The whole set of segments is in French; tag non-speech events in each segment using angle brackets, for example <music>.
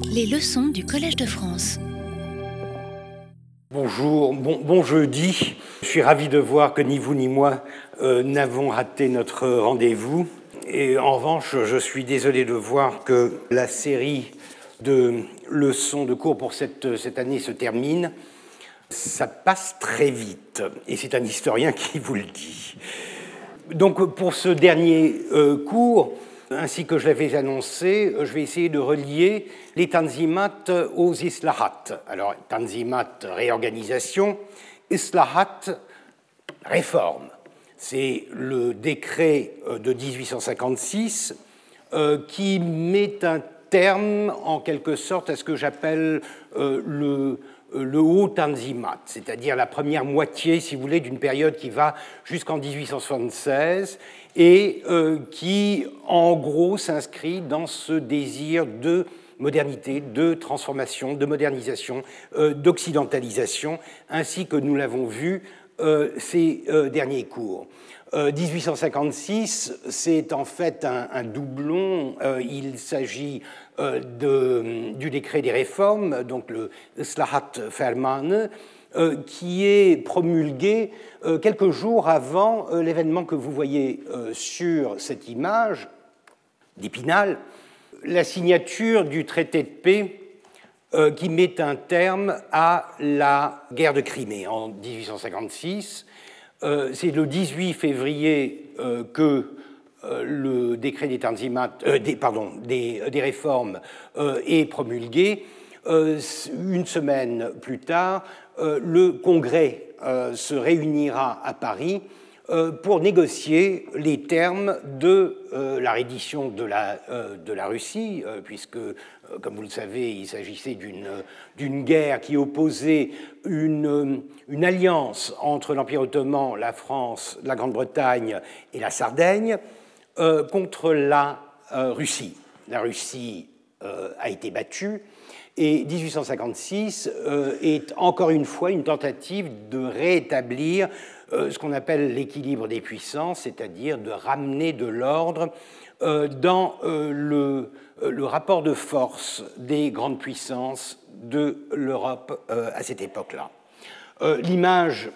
Les leçons du Collège de France. Bonjour, bon, jeudi. Je suis ravi de voir que ni vous ni moi euh, n'avons raté notre rendez-vous. Et en revanche, je suis désolé de voir que la série de leçons de cours pour cette, cette année se termine. Ça passe très vite, et c'est un historien qui vous le dit. Donc pour ce dernier euh, cours, ainsi que je l'avais annoncé, je vais essayer de relier les tanzimat aux islahat. Alors, tanzimat, réorganisation, islahat, réforme. C'est le décret euh, de 1856 euh, qui met un terme, en quelque sorte, à ce que j'appelle euh, le, le haut tanzimat, c'est-à-dire la première moitié, si vous voulez, d'une période qui va jusqu'en 1876 et euh, qui, en gros, s'inscrit dans ce désir de modernité, de transformation, de modernisation, euh, d'occidentalisation, ainsi que nous l'avons vu euh, ces derniers cours. 1856, c'est en fait un, doublon. il s'agit du décret des réformes, donc le Slahat Ferman, euh, qui est promulgué euh, quelques jours avant euh, l'événement que vous voyez sur cette image d'Épinal, la signature du traité de paix qui met un terme à la guerre de Crimée en 1856. C'est le 18 février que le décret des, des, réformes est promulgué. une semaine plus tard, euh, le Congrès euh, se réunira à Paris euh, pour négocier les termes de la reddition de la, la Russie, puisque, comme vous le savez, il s'agissait d'une guerre qui opposait une, une alliance entre l'Empire ottoman, la France, la Grande-Bretagne et la Sardaigne contre la Russie. La Russie a été battue et 1856 euh, est encore une fois une tentative de rétablir euh, ce qu'on appelle l'équilibre des puissances, c'est-à-dire de ramener de l'ordre euh, dans le, le, rapport de force des grandes puissances de l'Europe à cette époque-là. L'image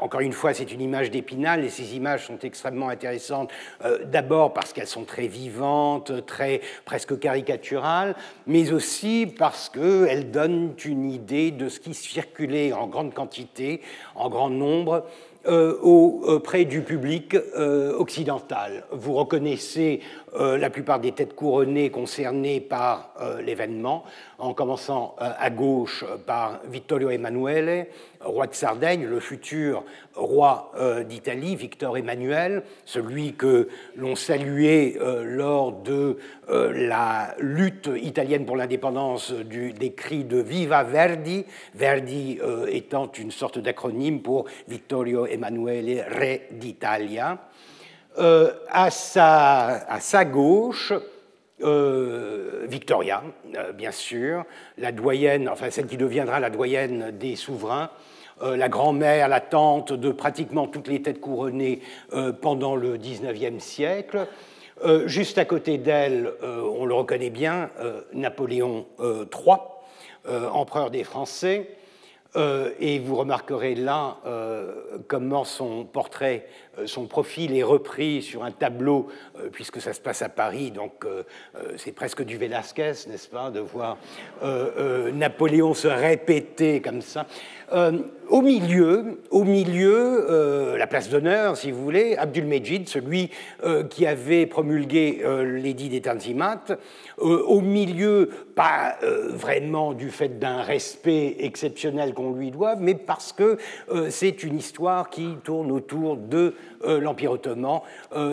encore une fois, c'est une image d'Épinal et ces images sont extrêmement intéressantes, euh, d'abord parce qu'elles sont très vivantes, très presque caricaturales, mais aussi parce qu'elles donnent une idée de ce qui circulait en grande quantité, en grand nombre, euh, auprès du public euh, occidental. Vous reconnaissez la plupart des têtes couronnées concernées par l'événement, en commençant à gauche par Vittorio Emanuele, roi de Sardaigne, le futur roi euh, d'Italie, Victor Emmanuel, celui que l'on saluait euh, lors de euh, la lutte italienne pour l'indépendance des cris de Viva Verdi, Verdi étant une sorte d'acronyme pour Vittorio Emanuele, re d'Italia. À sa, à, sa, gauche, Victoria, bien sûr, la doyenne, enfin celle qui deviendra la doyenne des souverains, euh, la grand-mère, la tante de pratiquement toutes les têtes couronnées euh, pendant le XIXe siècle. Euh, juste à côté d'elle, on le reconnaît bien, Napoléon III, empereur des Français. et vous remarquerez là comment son portrait, son profil est repris sur un tableau, puisque ça se passe à Paris, donc c'est presque du Velasquez, n'est-ce pas, de voir Napoléon se répéter comme ça. Euh, au milieu, au milieu euh, la place d'honneur, si vous voulez, Abdul-Mejid, celui euh, qui avait promulgué l'édit des Tanzimat, au milieu, pas vraiment du fait d'un respect exceptionnel qu'on lui doit, mais parce que c'est une histoire qui tourne autour de l'Empire ottoman.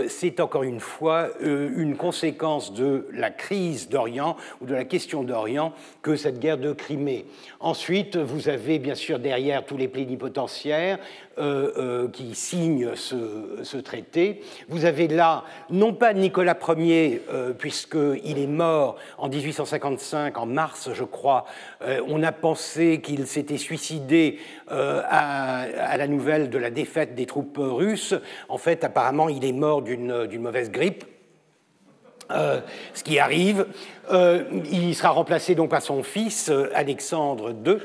c'est encore une fois une conséquence de la crise d'Orient ou de la question d'Orient que cette guerre de Crimée. Ensuite, vous avez bien sûr derrière tous les plénipotentiaires euh, euh, qui signent ce, traité. Vous avez là, non pas Nicolas Ier, euh, puisqu'il est mort en 1855, en mars, je crois. on a pensé qu'il s'était suicidé à, la nouvelle de la défaite des troupes russes. En fait, apparemment, il est mort d'une mauvaise grippe. ce qui arrive. il sera remplacé donc par son fils, Alexandre II,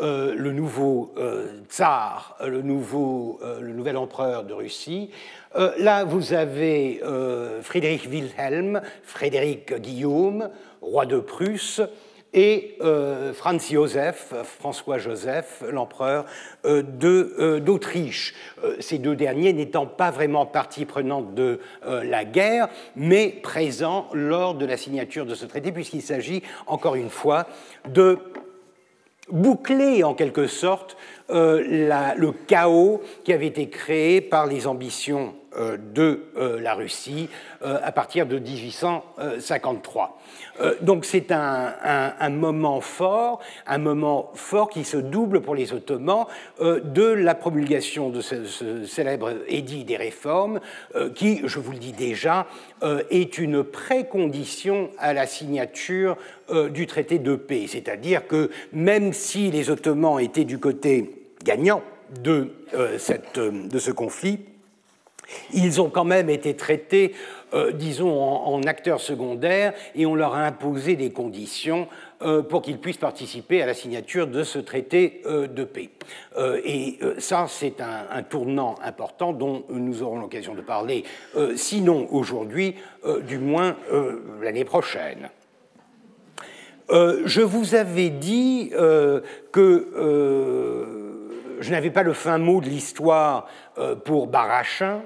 le nouveau tsar, le, nouveau, le nouvel empereur de Russie. là, vous avez Frédéric Wilhelm, Frédéric Guillaume, roi de Prusse, et euh, Franz Joseph, François Joseph, l'empereur euh, euh, d'Autriche. ces deux derniers n'étant pas vraiment partie prenante de la guerre, mais présents lors de la signature de ce traité, puisqu'il s'agit, encore une fois, de boucler en quelque sorte le chaos qui avait été créé par les ambitions de la Russie à partir de 1853. Euh, donc c'est un, moment fort, un moment fort qui se double pour les Ottomans euh, de la promulgation de ce, célèbre édit des réformes, euh, qui, je vous le dis déjà, est une précondition à la signature du traité de paix. C'est-à-dire que même si les Ottomans étaient du côté gagnant de, de ce conflit, ils ont quand même été traités euh, disons, en, acteurs secondaires et on leur a imposé des conditions euh, pour qu'ils puissent participer à la signature de ce traité euh, de paix. et ça, c'est un, tournant important dont nous aurons l'occasion de parler, sinon aujourd'hui, du moins l'année prochaine. je vous avais dit que je n'avais pas le fin mot de l'histoire pour Barachin,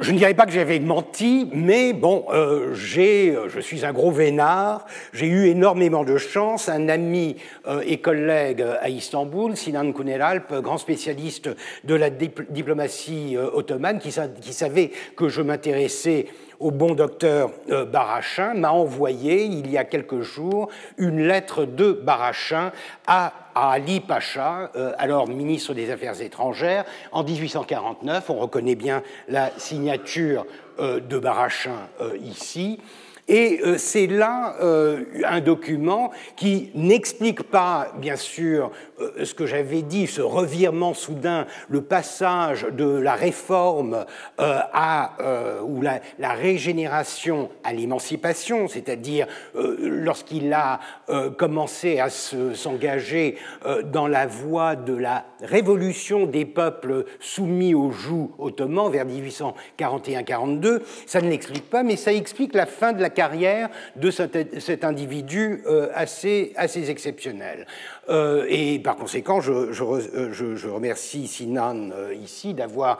je ne dirais pas que j'avais menti, mais bon, euh, euh, je suis un gros vénard, j'ai eu énormément de chance. Un ami euh, et collègue à Istanbul, Sinan Kuneralp, grand spécialiste de la diplomatie ottomane, qui savait que je m'intéressais au bon docteur Barachin, m'a envoyé il y a quelques jours une lettre de Barachin à Ali Pacha, euh, alors ministre des Affaires étrangères, en 1849. On reconnaît bien la signature euh, de Barachin euh, ici. Et euh, c'est là euh, un document qui n'explique pas, bien sûr, euh, ce que j'avais dit, ce revirement soudain, le passage de la réforme à, ou la, régénération à l'émancipation, c'est-à-dire lorsqu'il a commencé à s'engager dans la voie de la révolution des peuples soumis au joug ottoman vers 1841-42, ça ne l'explique pas, mais ça explique la fin de la carrière de cet, individu euh, assez, assez exceptionnel. Euh, et par conséquent, je, je, remercie Sinan euh, ici d'avoir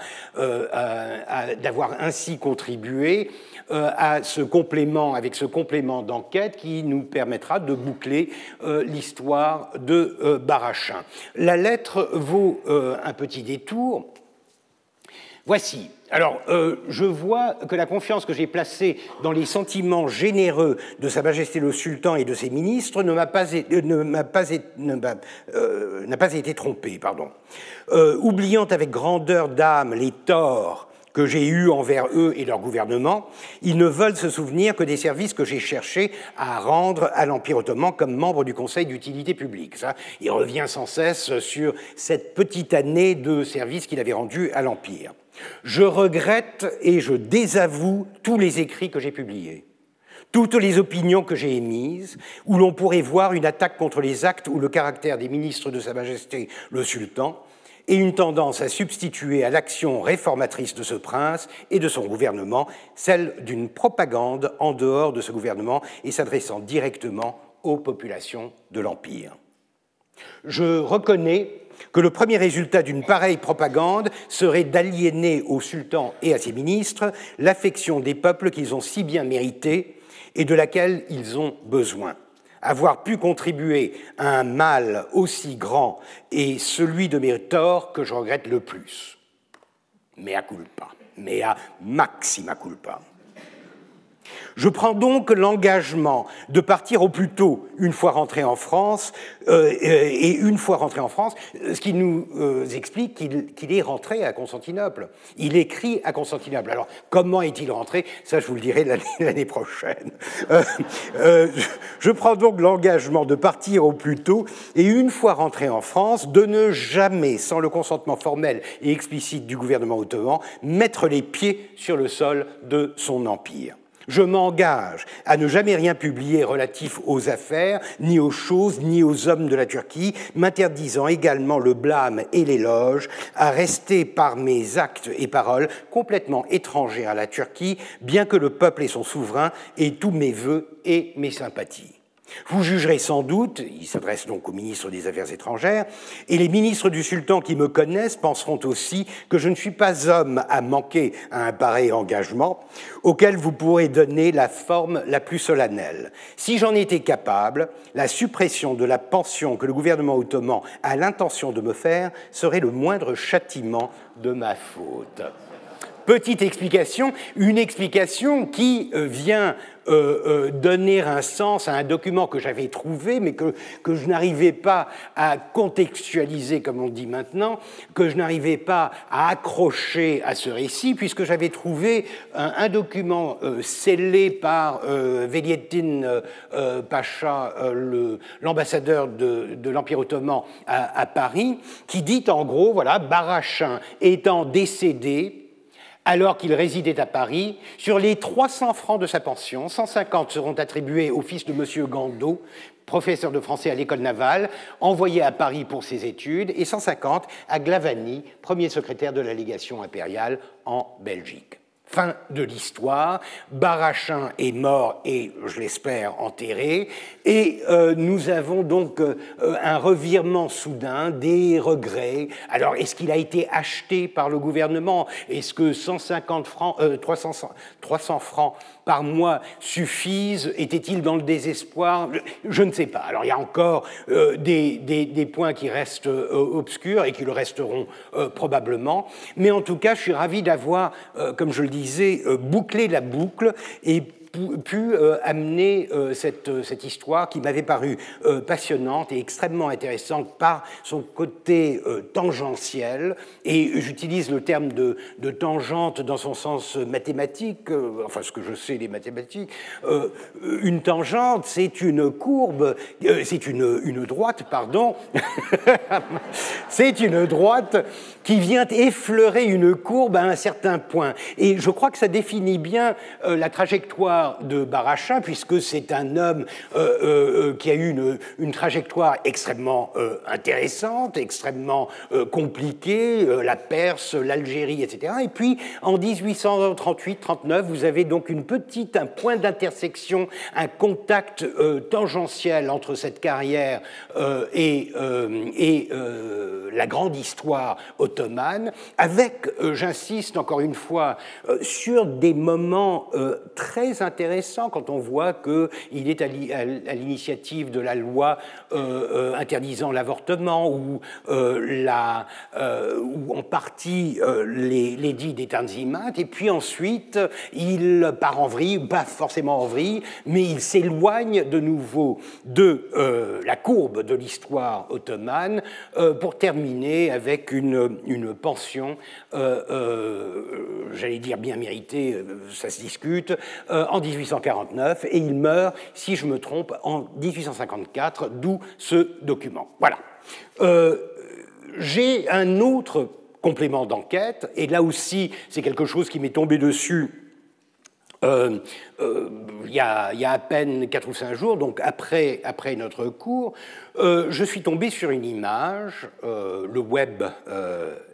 d'avoir ainsi contribué à ce complément, avec ce complément d'enquête qui nous permettra de boucler l'histoire de Barachin. La lettre vaut un petit détour. Voici. Alors, euh, je vois que la confiance que j'ai placée dans les sentiments généreux de Sa Majesté le Sultan et de ses ministres euh, pas, été trompée. Pardon. Euh, oubliant avec grandeur d'âme les torts que j'ai eus envers eux et leur gouvernement, ils ne veulent se souvenir que des services que j'ai cherché à rendre à l'Empire ottoman comme membre du Conseil d'utilité publique. Ça, il revient sans cesse sur cette petite année de service qu'il avait rendu à l'Empire. Je regrette et je désavoue tous les écrits que j'ai publiés, toutes les opinions que j'ai émises, où l'on pourrait voir une attaque contre les actes ou le caractère des ministres de Sa Majesté le Sultan, et une tendance à substituer à l'action réformatrice de ce prince et de son gouvernement celle d'une propagande en dehors de ce gouvernement et s'adressant directement aux populations de l'Empire. Je reconnais que le premier résultat d'une pareille propagande serait d'aliéner au sultan et à ses ministres l'affection des peuples qu'ils ont si bien mérité et de laquelle ils ont besoin. Avoir pu contribuer à un mal aussi grand est celui de mes torts que je regrette le plus. Mea culpa, mea maxima culpa. Je prends donc l'engagement de partir au plus tôt, une fois rentré en France, euh, et une fois rentré en France, ce qui nous euh, explique qu'il est rentré à Constantinople. Il écrit à Constantinople. Alors, comment est-il rentré? Ça, je vous le dirai l'année <laughs> prochaine. Euh, je prends donc l'engagement de partir au plus tôt, et une fois rentré en France, de ne jamais, sans le consentement formel et explicite du gouvernement ottoman, mettre les pieds sur le sol de son empire. Je m'engage à ne jamais rien publier relatif aux affaires, ni aux choses, ni aux hommes de la Turquie, m'interdisant également le blâme et l'éloge, à rester par mes actes et paroles complètement étrangers à la Turquie, bien que le peuple et son souverain aient tous mes voeux et mes sympathies. Vous jugerez sans doute, il s'adresse donc au ministre des Affaires étrangères, et les ministres du sultan qui me connaissent penseront aussi que je ne suis pas homme à manquer à un pareil engagement, auquel vous pourrez donner la forme la plus solennelle. Si j'en étais capable, la suppression de la pension que le gouvernement ottoman a l'intention de me faire serait le moindre châtiment de ma faute. Petite explication, une explication qui euh, vient euh, euh, donner un sens à un document que j'avais trouvé, mais que, que je n'arrivais pas à contextualiser, comme on dit maintenant, que je n'arrivais pas à accrocher à ce récit, puisque j'avais trouvé un, document scellé par euh, Pacha, l'ambassadeur de, l'Empire ottoman à, Paris, qui dit en gros, voilà, Barachin étant décédé, alors qu'il résidait à Paris. Sur les 300 francs de sa pension, 150 seront attribués au fils de M. Gando, professeur de français à l'école navale, envoyé à Paris pour ses études, et 150 à Glavani, premier secrétaire de la légation impériale en Belgique. Fin de l'histoire. Barachin est mort et, je l'espère, enterré. Et euh, nous avons donc euh, un revirement soudain, des regrets. Alors, est-ce qu'il a été acheté par le gouvernement? Est-ce que 150 francs, 300, euh, 300 francs par mois suffisent? Était-il dans le désespoir? Je ne sais pas. Alors il y a encore euh, des, points qui restent euh, obscurs et qui le resteront euh, probablement. Mais en tout cas, je suis ravi d'avoir, comme je le disais, bouclé la boucle et pu euh, amener euh, cette, euh, cette, histoire qui m'avait paru passionnante et extrêmement intéressante par son côté tangentiel. Et j'utilise le terme de, de, tangente dans son sens mathématique, enfin ce que je sais des mathématiques. une tangente, c'est une courbe, c'est une, une droite, pardon, <laughs> c'est une droite qui vient effleurer une courbe à un certain point. Et je crois que ça définit bien la trajectoire de Barachin, puisque c'est un homme euh, euh, euh, qui a eu une, une trajectoire extrêmement intéressante, extrêmement compliquée, la Perse, l'Algérie, etc. Et puis, en 1838-39, vous avez donc une petite, un point d'intersection, un contact tangentiel entre cette carrière et, et la grande histoire ottomane, avec, j'insiste encore une fois, sur des moments très intéressants intéressant quand on voit qu'il est à l'initiative de la loi euh, euh, interdisant l'avortement ou, euh, la, en partie les, dits des Tanzimat, et puis ensuite il part en vrille, pas forcément en vrille, mais il s'éloigne de nouveau de la courbe de l'histoire ottomane pour terminer avec une, une pension, j'allais dire bien méritée, ça se discute, 1849 et il meurt, si je me trompe, en 1854, d'où ce document. Voilà. Euh, j'ai un autre complément d'enquête, et là aussi c'est quelque chose qui m'est tombé dessus euh, euh, il, y a, à peine 4 ou 5 jours, donc après, après notre cours, euh, je suis tombé sur une image, le web,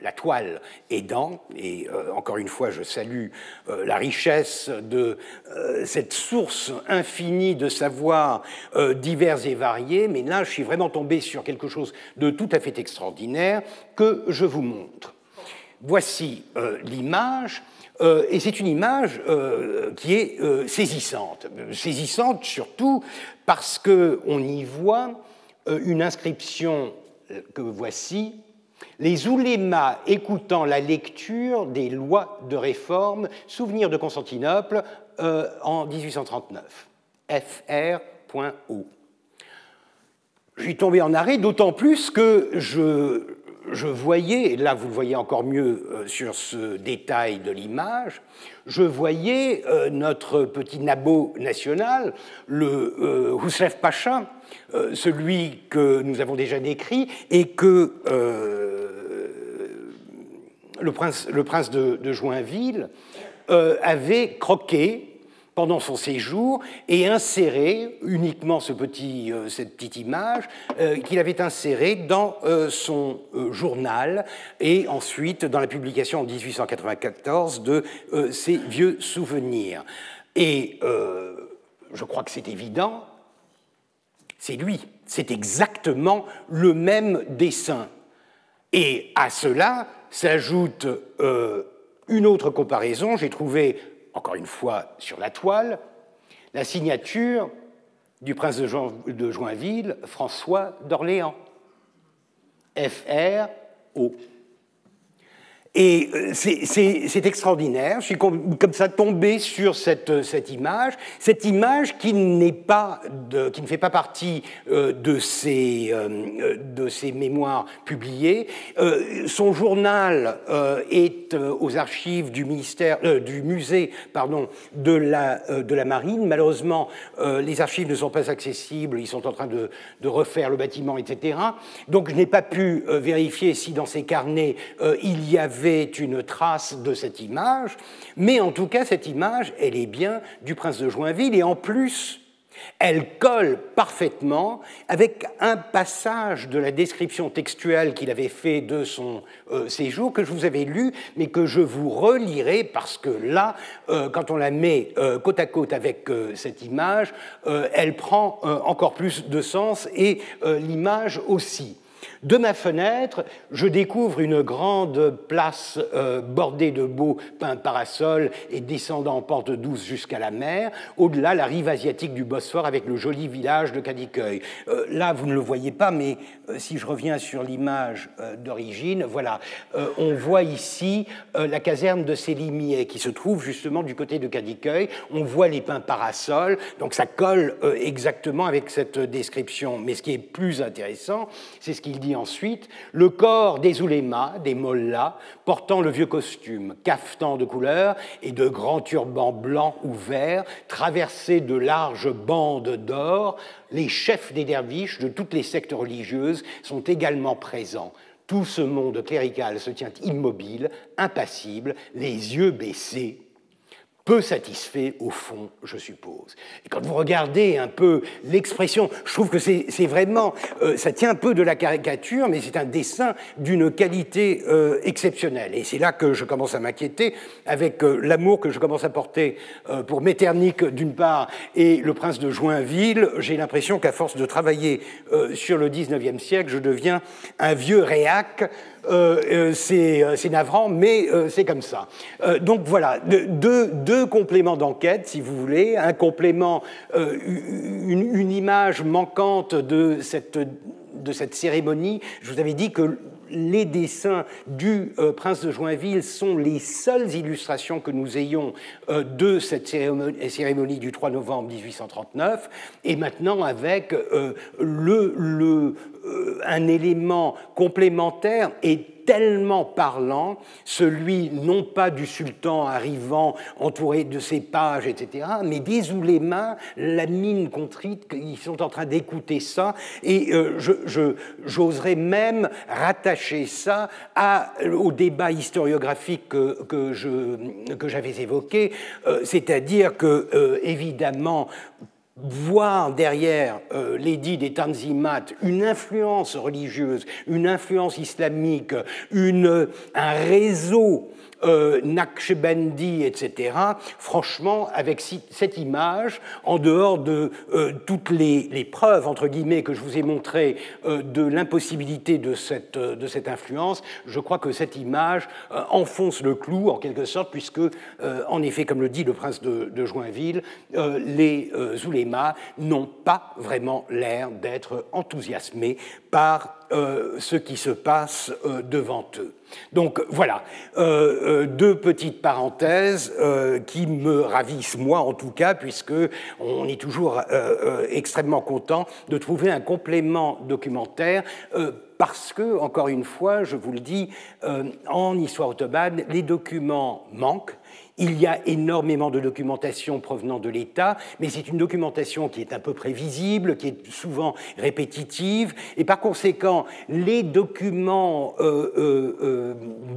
la toile aidant, et encore une fois, je salue la richesse de cette source infinie de savoirs divers et variés, mais là, je suis vraiment tombé sur quelque chose de tout à fait extraordinaire que je vous montre. Voici l'image. Euh, et c'est une image euh, qui est euh, saisissante. Saisissante surtout parce qu'on y voit une inscription que voici les oulémas écoutant la lecture des lois de réforme, souvenir de Constantinople en 1839, fr.o. Je suis tombé en arrêt, d'autant plus que je je voyais, et là vous le voyez encore mieux euh, sur ce détail de l'image, je voyais euh, notre petit nabo national, le euh, Pacha, celui que nous avons déjà décrit et que le prince, le prince de Joinville avait croqué pendant son séjour et inséré uniquement ce petit, cette petite image qu'il avait insérée dans son journal et ensuite dans la publication en 1894 de ses vieux souvenirs. Et je crois que c'est évident, c'est lui, c'est exactement le même dessin. Et à cela s'ajoute euh, une autre comparaison, j'ai trouvé, encore une fois, sur la toile, la signature du prince de, Joinville, François d'Orléans. F-R-O. Et euh, c'est extraordinaire. Je suis comme, ça tombé sur cette, cette, image, cette image qui ne fait pas partie euh, de ses, euh, ses mémoires publiées. son journal est aux archives du ministère, du musée, pardon, de la, marine. Malheureusement, les archives ne sont pas accessibles. Ils sont en train de, de refaire le bâtiment, etc. Donc, je n'ai pas pu vérifier si dans ces carnets il y avait une trace de cette image, mais en tout cas, cette image, elle est bien du prince de Joinville, et en plus, elle colle parfaitement avec un passage de la description textuelle qu'il avait fait de son euh, séjour que je vous avais lu, mais que je vous relirai parce que là, euh, quand on la met euh, côte à côte avec cette image, elle prend encore plus de sens et l'image aussi. De ma fenêtre, je découvre une grande place euh, bordée de beaux pins parasols et descendant en porte douce jusqu'à la mer. Au-delà, la rive asiatique du Bosphore avec le joli village de Kadikoy. Euh, là, vous ne le voyez pas, mais euh, si je reviens sur l'image d'origine, voilà, on voit ici la caserne de Célimier qui se trouve justement du côté de Kadikoy. On voit les pins parasols, donc ça colle exactement avec cette description. Mais ce qui est plus intéressant, c'est ce qu'il dit ensuite, le corps des oulémas, des mollahs, portant le vieux costume, cafetan de couleur et de grands turbans blancs ou verts, traversés de larges bandes d'or, les chefs des derviches de toutes les sectes religieuses sont également présents. Tout ce monde clérical se tient immobile, impassible, les yeux baissés, peu satisfait au fond, je suppose. Et quand vous regardez un peu l'expression, je trouve que c'est vraiment, euh, ça tient un peu de la caricature, mais c'est un dessin d'une qualité euh, exceptionnelle. Et c'est là que je commence à m'inquiéter, avec euh, l'amour que je commence à porter pour Metternich d'une part et le prince de Joinville. J'ai l'impression qu'à force de travailler sur le 19e siècle, je deviens un vieux réac euh, euh, euh, c'est navrant, mais c'est comme ça. donc voilà, deux, compléments d'enquête, si vous voulez. Un complément, une, image manquante de cette, de cette cérémonie. Je vous avais dit que les dessins du euh, prince de Joinville sont les seules illustrations que nous ayons euh, de cette cérémonie, du 3 novembre 1839, et maintenant avec euh, un élément complémentaire et tellement parlant, celui non pas du sultan arrivant entouré de ses pages, etc., mais des oulémas, la mine contrite, ils sont en train d'écouter ça, et euh, j'oserais même rattacher ça au débat historiographique que, que j'avais évoqué, euh, c'est-à-dire que, euh, évidemment, voir derrière euh, l'édit des Tanzimat une influence religieuse, une influence islamique, un réseau euh, etc. Franchement, avec cette image, en dehors de euh, toutes les, preuves, entre guillemets, que je vous ai montrées euh, de l'impossibilité de cette, de cette influence, je crois que cette image enfonce le clou, en quelque sorte, puisque, en effet, comme le dit le prince de, Joinville, les oulémas n'ont pas vraiment l'air d'être enthousiasmés par ce qui se passe devant eux. Donc voilà, euh, euh, deux petites parenthèses euh, qui me ravissent moi en tout cas, puisque on est toujours extrêmement content de trouver un complément documentaire. parce que, encore une fois, je vous le dis, en histoire ottomane, les documents manquent, il y a énormément de documentation provenant de l'État, mais c'est une documentation qui est un peu prévisible, qui est souvent répétitive, et par conséquent, les documents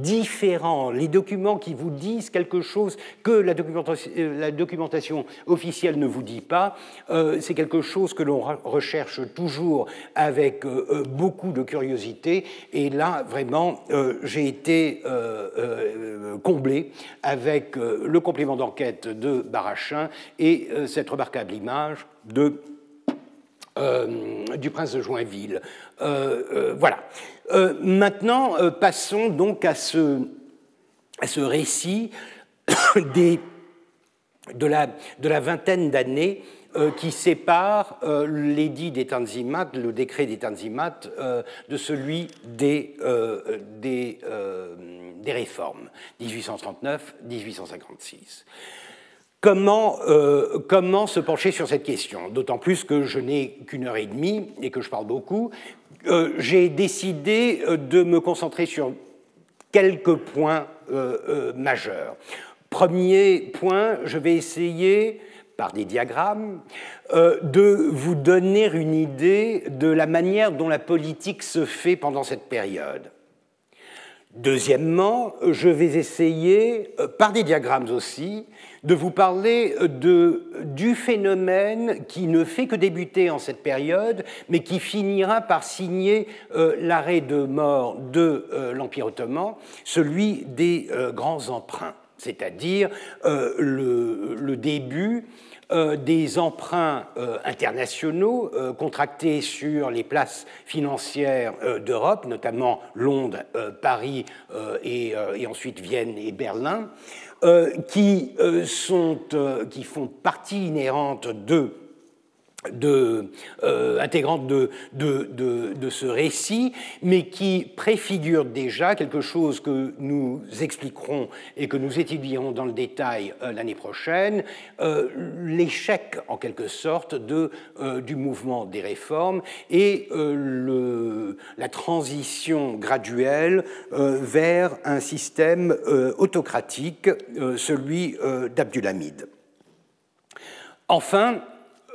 différents, les documents qui vous disent quelque chose que la documentation officielle ne vous dit pas, c'est quelque chose que l'on recherche toujours avec beaucoup de curiosité. Et là, vraiment, j'ai été comblé avec le complément d'enquête de Barachin et cette remarquable image de euh, du prince de Joinville. Euh, euh, voilà. maintenant, passons donc à ce, récit <coughs> de, la, vingtaine d'années qui sépare l'édit des Tanzimat, le décret des Tanzimat, de celui des, des réformes, 1839-1856. Comment, euh, comment se pencher sur cette question? D'autant plus que je n'ai qu'une heure et demie et que je parle beaucoup. Euh, j'ai décidé euh, de me concentrer sur quelques points majeurs. Premier point, je vais essayer par des diagrammes, de vous donner une idée de la manière dont la politique se fait pendant cette période. Deuxièmement, je vais essayer, par des diagrammes aussi, de vous parler de, du phénomène qui ne fait que débuter en cette période, mais qui finira par signer euh, l'arrêt de mort de euh, l'Empire ottoman, celui des euh, grands emprunts, c'est-à-dire le, début des emprunts internationaux contractés sur les places financières d'Europe, notamment Londres, Paris et, ensuite Vienne et Berlin, euh, qui, euh, euh, qui font partie inhérente de de, euh, intégrante de, de, de, ce récit, mais qui préfigure déjà quelque chose que nous expliquerons et que nous étudierons dans le détail euh, l'année prochaine, euh, l'échec en quelque sorte de, du mouvement des réformes et le, la transition graduelle vers un système autocratique, celui d'Abdulhamid. Enfin,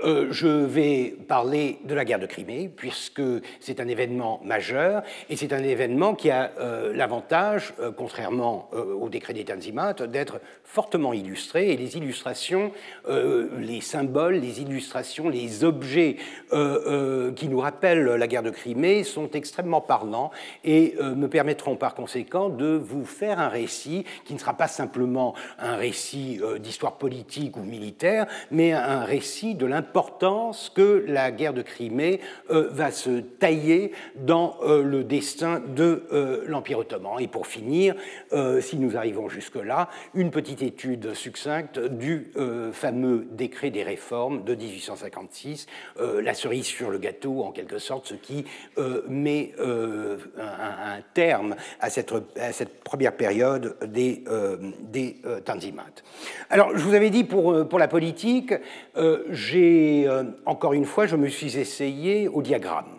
euh, je vais parler de la guerre de Crimée, puisque c'est un événement majeur, et c'est un événement qui a euh, l'avantage, euh, contrairement au décret des Tanzimat, d'être fortement illustré, et les illustrations, les symboles, les illustrations, les objets qui nous rappellent la guerre de Crimée sont extrêmement parlants et me permettront par conséquent de vous faire un récit qui ne sera pas simplement un récit d'histoire politique ou militaire, mais un récit de l'importance l'importance que la guerre de Crimée euh, va se tailler dans euh, le destin de euh, l'Empire ottoman. Et pour finir, si nous arrivons jusque-là, une petite étude succincte du fameux décret des réformes de 1856, la cerise sur le gâteau en quelque sorte, ce qui met un, terme à cette, première période des, des Tanzimat. Alors, je vous avais dit pour la politique, j'ai et euh, encore une fois, je me suis essayé au diagramme.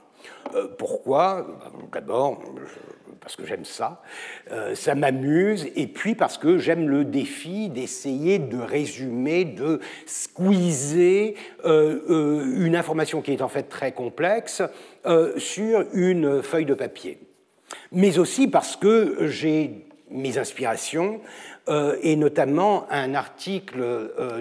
Euh, pourquoi? D'abord, parce que j'aime ça, euh, ça m'amuse, et puis parce que j'aime le défi d'essayer de résumer, de squeezer une information qui est en fait très complexe sur une feuille de papier. Mais aussi parce que j'ai mes inspirations, euh, et notamment un article euh,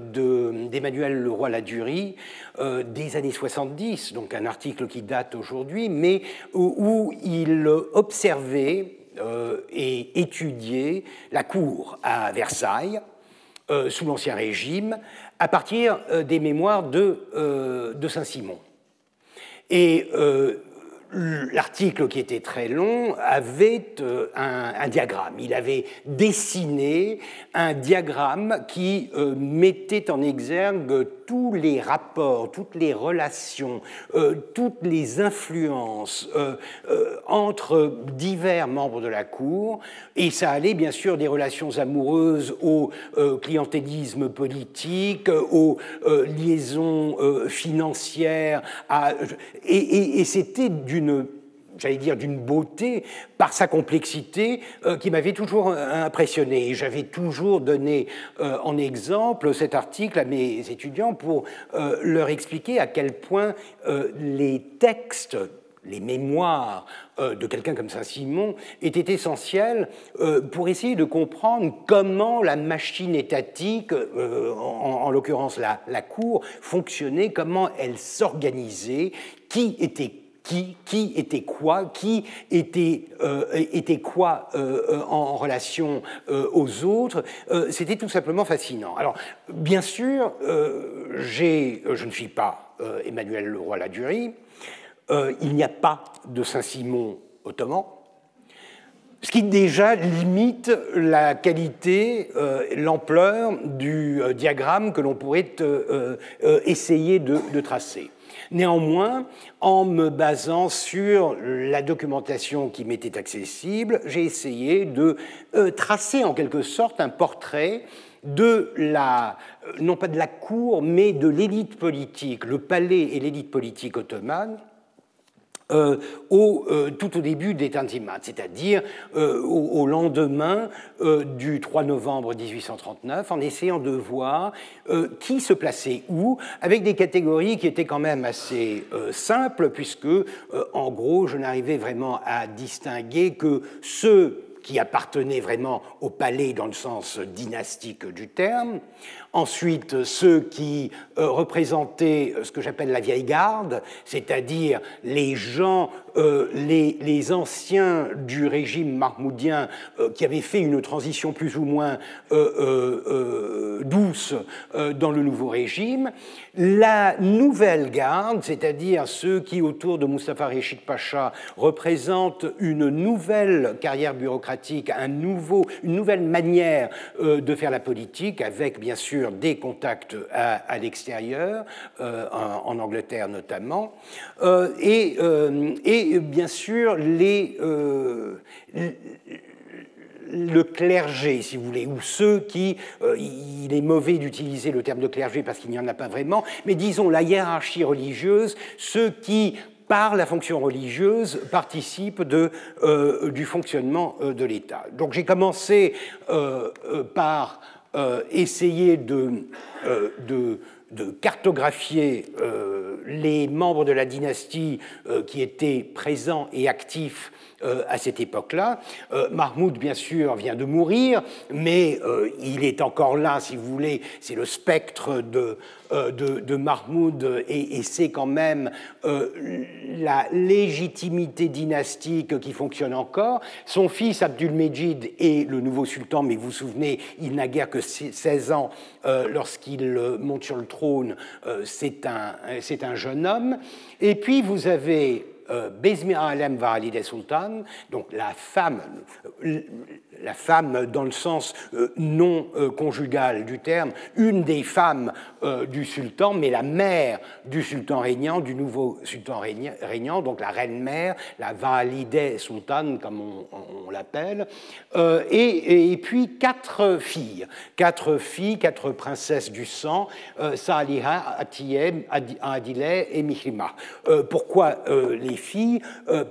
d'Emmanuel Leroy-Ladurie euh, des années 70, donc un article qui date aujourd'hui, mais où, il observait et étudiait la cour à Versailles sous l'Ancien Régime à partir des mémoires de, de Saint-Simon. L'article qui était très long avait euh, un, diagramme. Il avait dessiné un diagramme qui euh, mettait en exergue tous les rapports, toutes les relations, euh, toutes les influences entre divers membres de la Cour. Et ça allait bien sûr des relations amoureuses au clientélisme politique, aux liaisons financières. et c'était du j'allais dire, d'une beauté par sa complexité euh, qui m'avait toujours euh, impressionné. J'avais toujours donné euh, en exemple cet article à mes étudiants pour leur expliquer à quel point les textes les mémoires de quelqu'un comme Saint-Simon étaient essentielles pour essayer de comprendre comment la machine étatique, en, l'occurrence la, la Cour, fonctionnait, comment elle s'organisait, qui était qui, était quoi, qui était, euh, quoi euh, euh, en relation aux autres. C'était tout simplement fascinant. Alors, bien sûr, je ne suis pas Emmanuel Leroy-Ladurie. il n'y a pas de Saint-Simon ottoman. Ce qui déjà limite la qualité, l'ampleur du diagramme que l'on pourrait essayer de tracer. Néanmoins, en me basant sur la documentation qui m'était accessible, j'ai essayé de euh, tracer en quelque sorte un portrait de la, euh, non pas de la cour, mais de l'élite politique, le palais et l'élite politique ottomane, euh, au, euh, tout au début des Tanzimat, c'est-à-dire euh, au, lendemain du 3 novembre 1839, en essayant de voir qui se plaçait où, avec des catégories qui étaient quand même assez simples, puisque, en gros, je n'arrivais vraiment à distinguer que ceux qui appartenaient vraiment au palais dans le sens dynastique du terme, Ensuite, ceux qui euh, représentaient euh, ce que j'appelle la vieille garde, c'est-à-dire les gens, euh, les, anciens du régime mahmoudien qui avaient fait une transition plus ou moins douce dans le nouveau régime. La nouvelle garde, c'est-à-dire ceux qui, autour de Mustafa Reshid Pacha, représentent une nouvelle carrière bureaucratique, un nouveau, une nouvelle manière de faire la politique, avec bien sûr des contacts à, l'extérieur, euh, en, Angleterre notamment, euh, et, euh, et, bien sûr les, le clergé, si vous voulez, ou ceux qui, il est mauvais d'utiliser le terme de clergé parce qu'il n'y en a pas vraiment, mais disons la hiérarchie religieuse, ceux qui par la fonction religieuse, participent du fonctionnement de l'État. Donc j'ai commencé par essayer de, euh, cartographier euh, les membres de la dynastie qui étaient présents et actifs à cette époque-là. Mahmoud, bien sûr, vient de mourir, mais il est encore là, si vous voulez, c'est le spectre de, euh, de, Mahmoud et, c'est quand même euh, la légitimité dynastique qui fonctionne encore. Son fils Abdul-Mejid est le nouveau sultan, mais vous vous souvenez, il n'a guère que 16 ans euh, lorsqu'il monte sur le trône, c'est un, un jeune homme. Et puis vous avez Bezmir Alem Valide Sultan, donc la femme, la femme dans le sens euh, non euh, conjugal du terme, une des femmes euh, du sultan, mais la mère du sultan régnant, du nouveau sultan régnant, donc la reine-mère, la Valide Sultan, comme on, l'appelle, et, puis quatre filles, quatre filles, quatre princesses du sang, Saliha, Atiyem, Adile et Mihrima. pourquoi les filles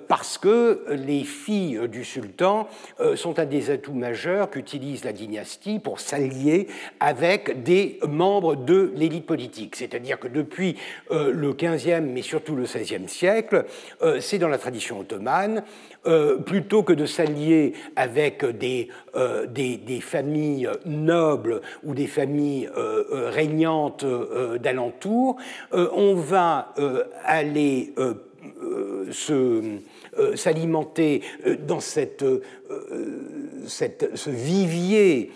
Parce que les filles du sultan sont à des tout majeur qu'utilise la dynastie pour s'allier avec des membres de l'élite politique. C'est-à-dire que depuis euh, le XVe, mais surtout le XVIe siècle, euh, c'est dans la tradition ottomane, euh, plutôt que de s'allier avec des, des, familles nobles ou des familles régnantes d'alentour, on va aller euh, s'alimenter euh, dans cette, euh, ce vivier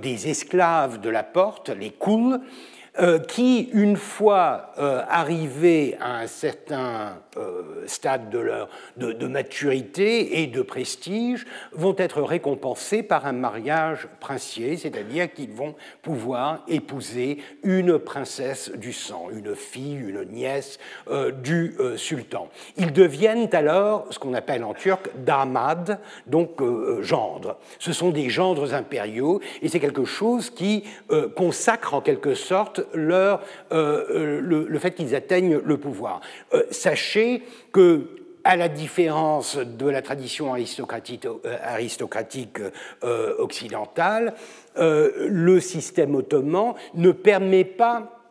des esclaves de la porte, les kouls, euh, qui, une fois euh, arrivés à un certain euh, stade de, leur, de, maturité et de prestige, vont être récompensés par un mariage princier, c'est-à-dire qu'ils vont pouvoir épouser une princesse du sang, une fille, une nièce du sultan. Ils deviennent alors ce qu'on appelle en turc damad, donc gendres. Ce sont des gendres impériaux et c'est quelque chose qui consacre en quelque sorte leur, euh, euh, le, fait qu'ils atteignent le pouvoir. Euh, sachez que à la différence de la tradition aristocratique, aristocratique occidentale, le système ottoman ne permet pas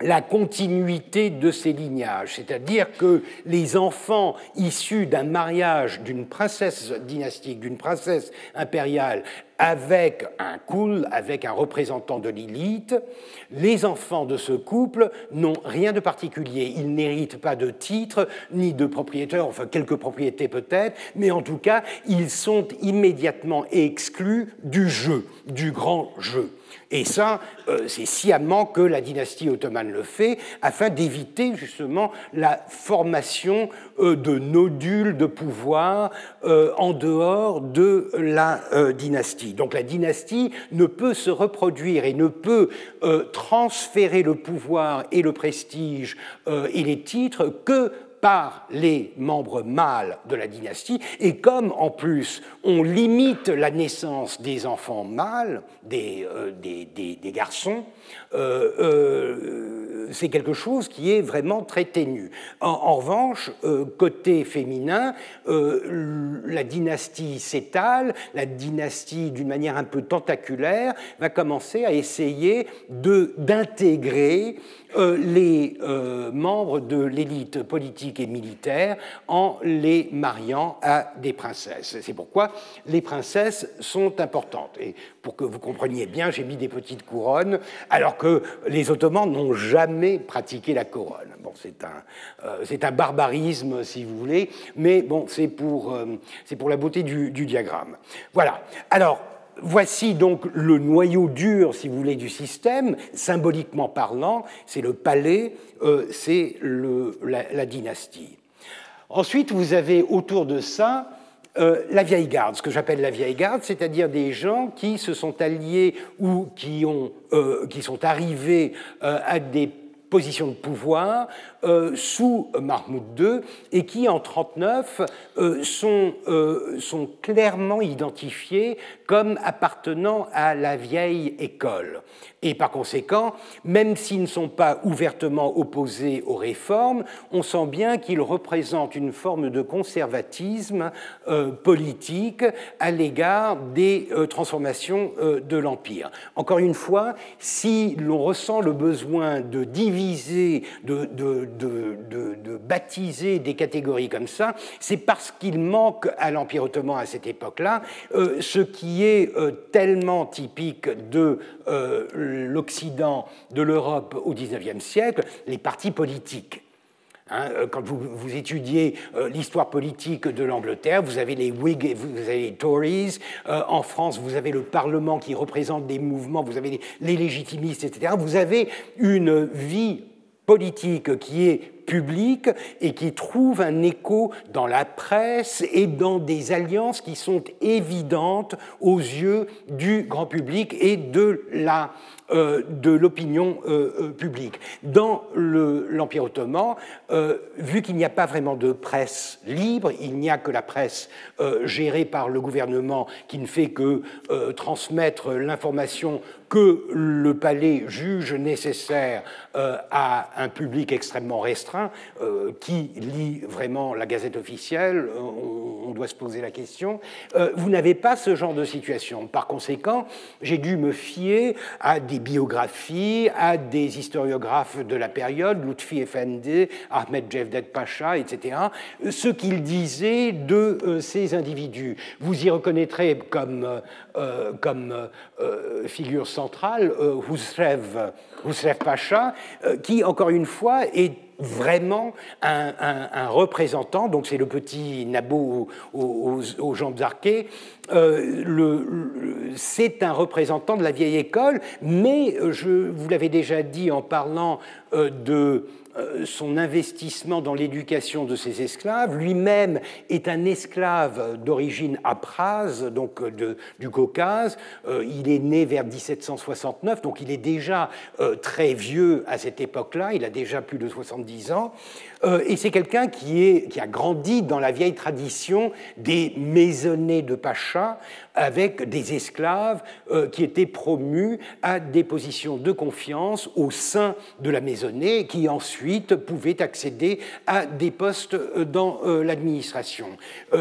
la continuité de ces lignages, c'est-à-dire que les enfants issus d'un mariage d'une princesse dynastique, d'une princesse impériale, avec un coul, avec un représentant de l'élite, les enfants de ce couple n'ont rien de particulier. Ils n'héritent pas de titres ni de propriétaires, enfin quelques propriétés peut-être, mais en tout cas, ils sont immédiatement exclus du jeu, du grand jeu. Et ça, euh, c'est sciemment que la dynastie ottomane le fait, afin d'éviter justement la formation euh, de nodules de pouvoir euh, en dehors de la dynastie. Donc la dynastie ne peut se reproduire et ne peut transférer le pouvoir et le prestige et les titres que par les membres mâles de la dynastie, et comme en plus on limite la naissance des enfants mâles, des, euh, des, garçons, euh, euh, c'est quelque chose qui est vraiment très ténu. En, revanche, côté féminin, la dynastie s'étale, la dynastie, d'une manière un peu tentaculaire, va commencer à essayer d'intégrer euh, les euh, membres de l'élite politique et militaire en les mariant à des princesses. C'est pourquoi les princesses sont importantes. Et pour que vous compreniez bien, j'ai mis des petites couronnes, alors que les Ottomans n'ont jamais pratiqué la couronne. Bon, c'est un, euh, un barbarisme, si vous voulez, mais bon, c'est pour, pour la beauté du, du diagramme. Voilà. Alors, Voici donc le noyau dur, si vous voulez, du système, symboliquement parlant, c'est le palais, euh, c'est la, dynastie. Ensuite, vous avez autour de ça euh, la vieille garde, ce que j'appelle la vieille garde, c'est-à-dire des gens qui se sont alliés ou qui, euh, qui sont arrivés à des positions de pouvoir euh, sous Mahmoud II et qui, en 1939, euh, euh, sont clairement identifiés comme appartenant à la vieille école. Et par conséquent, même s'ils ne sont pas ouvertement opposés aux réformes, on sent bien qu'ils représentent une forme de conservatisme politique à l'égard des transformations de l'Empire. Encore une fois, si l'on ressent le besoin de diviser, de, de, baptiser des catégories comme ça, c'est parce qu'il manque à l'Empire ottoman à cette époque-là euh, ce qui est euh, tellement typique de euh, l'Occident, de l'Europe au XIXe siècle, les partis politiques. Hein, quand vous, vous étudiez l'histoire politique de l'Angleterre, vous avez les Whigs, vous avez les Tories. en France, vous avez le Parlement qui représente des mouvements, vous avez les légitimistes, etc. Vous avez une vie politique qui est publique et qui trouve un écho dans la presse et dans des alliances qui sont évidentes aux yeux du grand public et de la euh, de l'opinion euh, euh, publique. Dans l'Empire ottoman, vu qu'il n'y a pas vraiment de presse libre, il n'y a que la presse gérée par le gouvernement qui ne fait que transmettre l'information que le palais juge nécessaire à un public extrêmement restreint, qui lit vraiment la gazette officielle, on, doit se poser la question. vous n'avez pas ce genre de situation. Par conséquent, j'ai dû me fier à des biographies, à des historiographes de la période, Lutfi Effendi, Ahmed Jevdet Pacha, etc., ce qu'ils disaient de euh, ces individus. Vous y reconnaîtrez comme, euh, euh, comme figure centrale Husrev, Husrev Pacha, qui, encore une fois, est vraiment un, représentant, donc c'est le petit Nabot aux, jambes arquées, euh, c'est un représentant de la vieille école, mais je vous l'avais déjà dit en parlant euh, de euh, son investissement dans l'éducation de ses esclaves. Lui-même est un esclave d'origine aprase, donc de, du Caucase. il est né vers 1769, donc il est déjà très vieux à cette époque-là. Il a déjà plus de 70 ans. Euh, et c'est quelqu'un qui, a grandi dans la vieille tradition des maisonnées de Pacha, avec des esclaves euh, qui étaient promus à des positions de confiance au sein de la maison emprisonnés qui ensuite pouvaient accéder à des postes dans l'administration.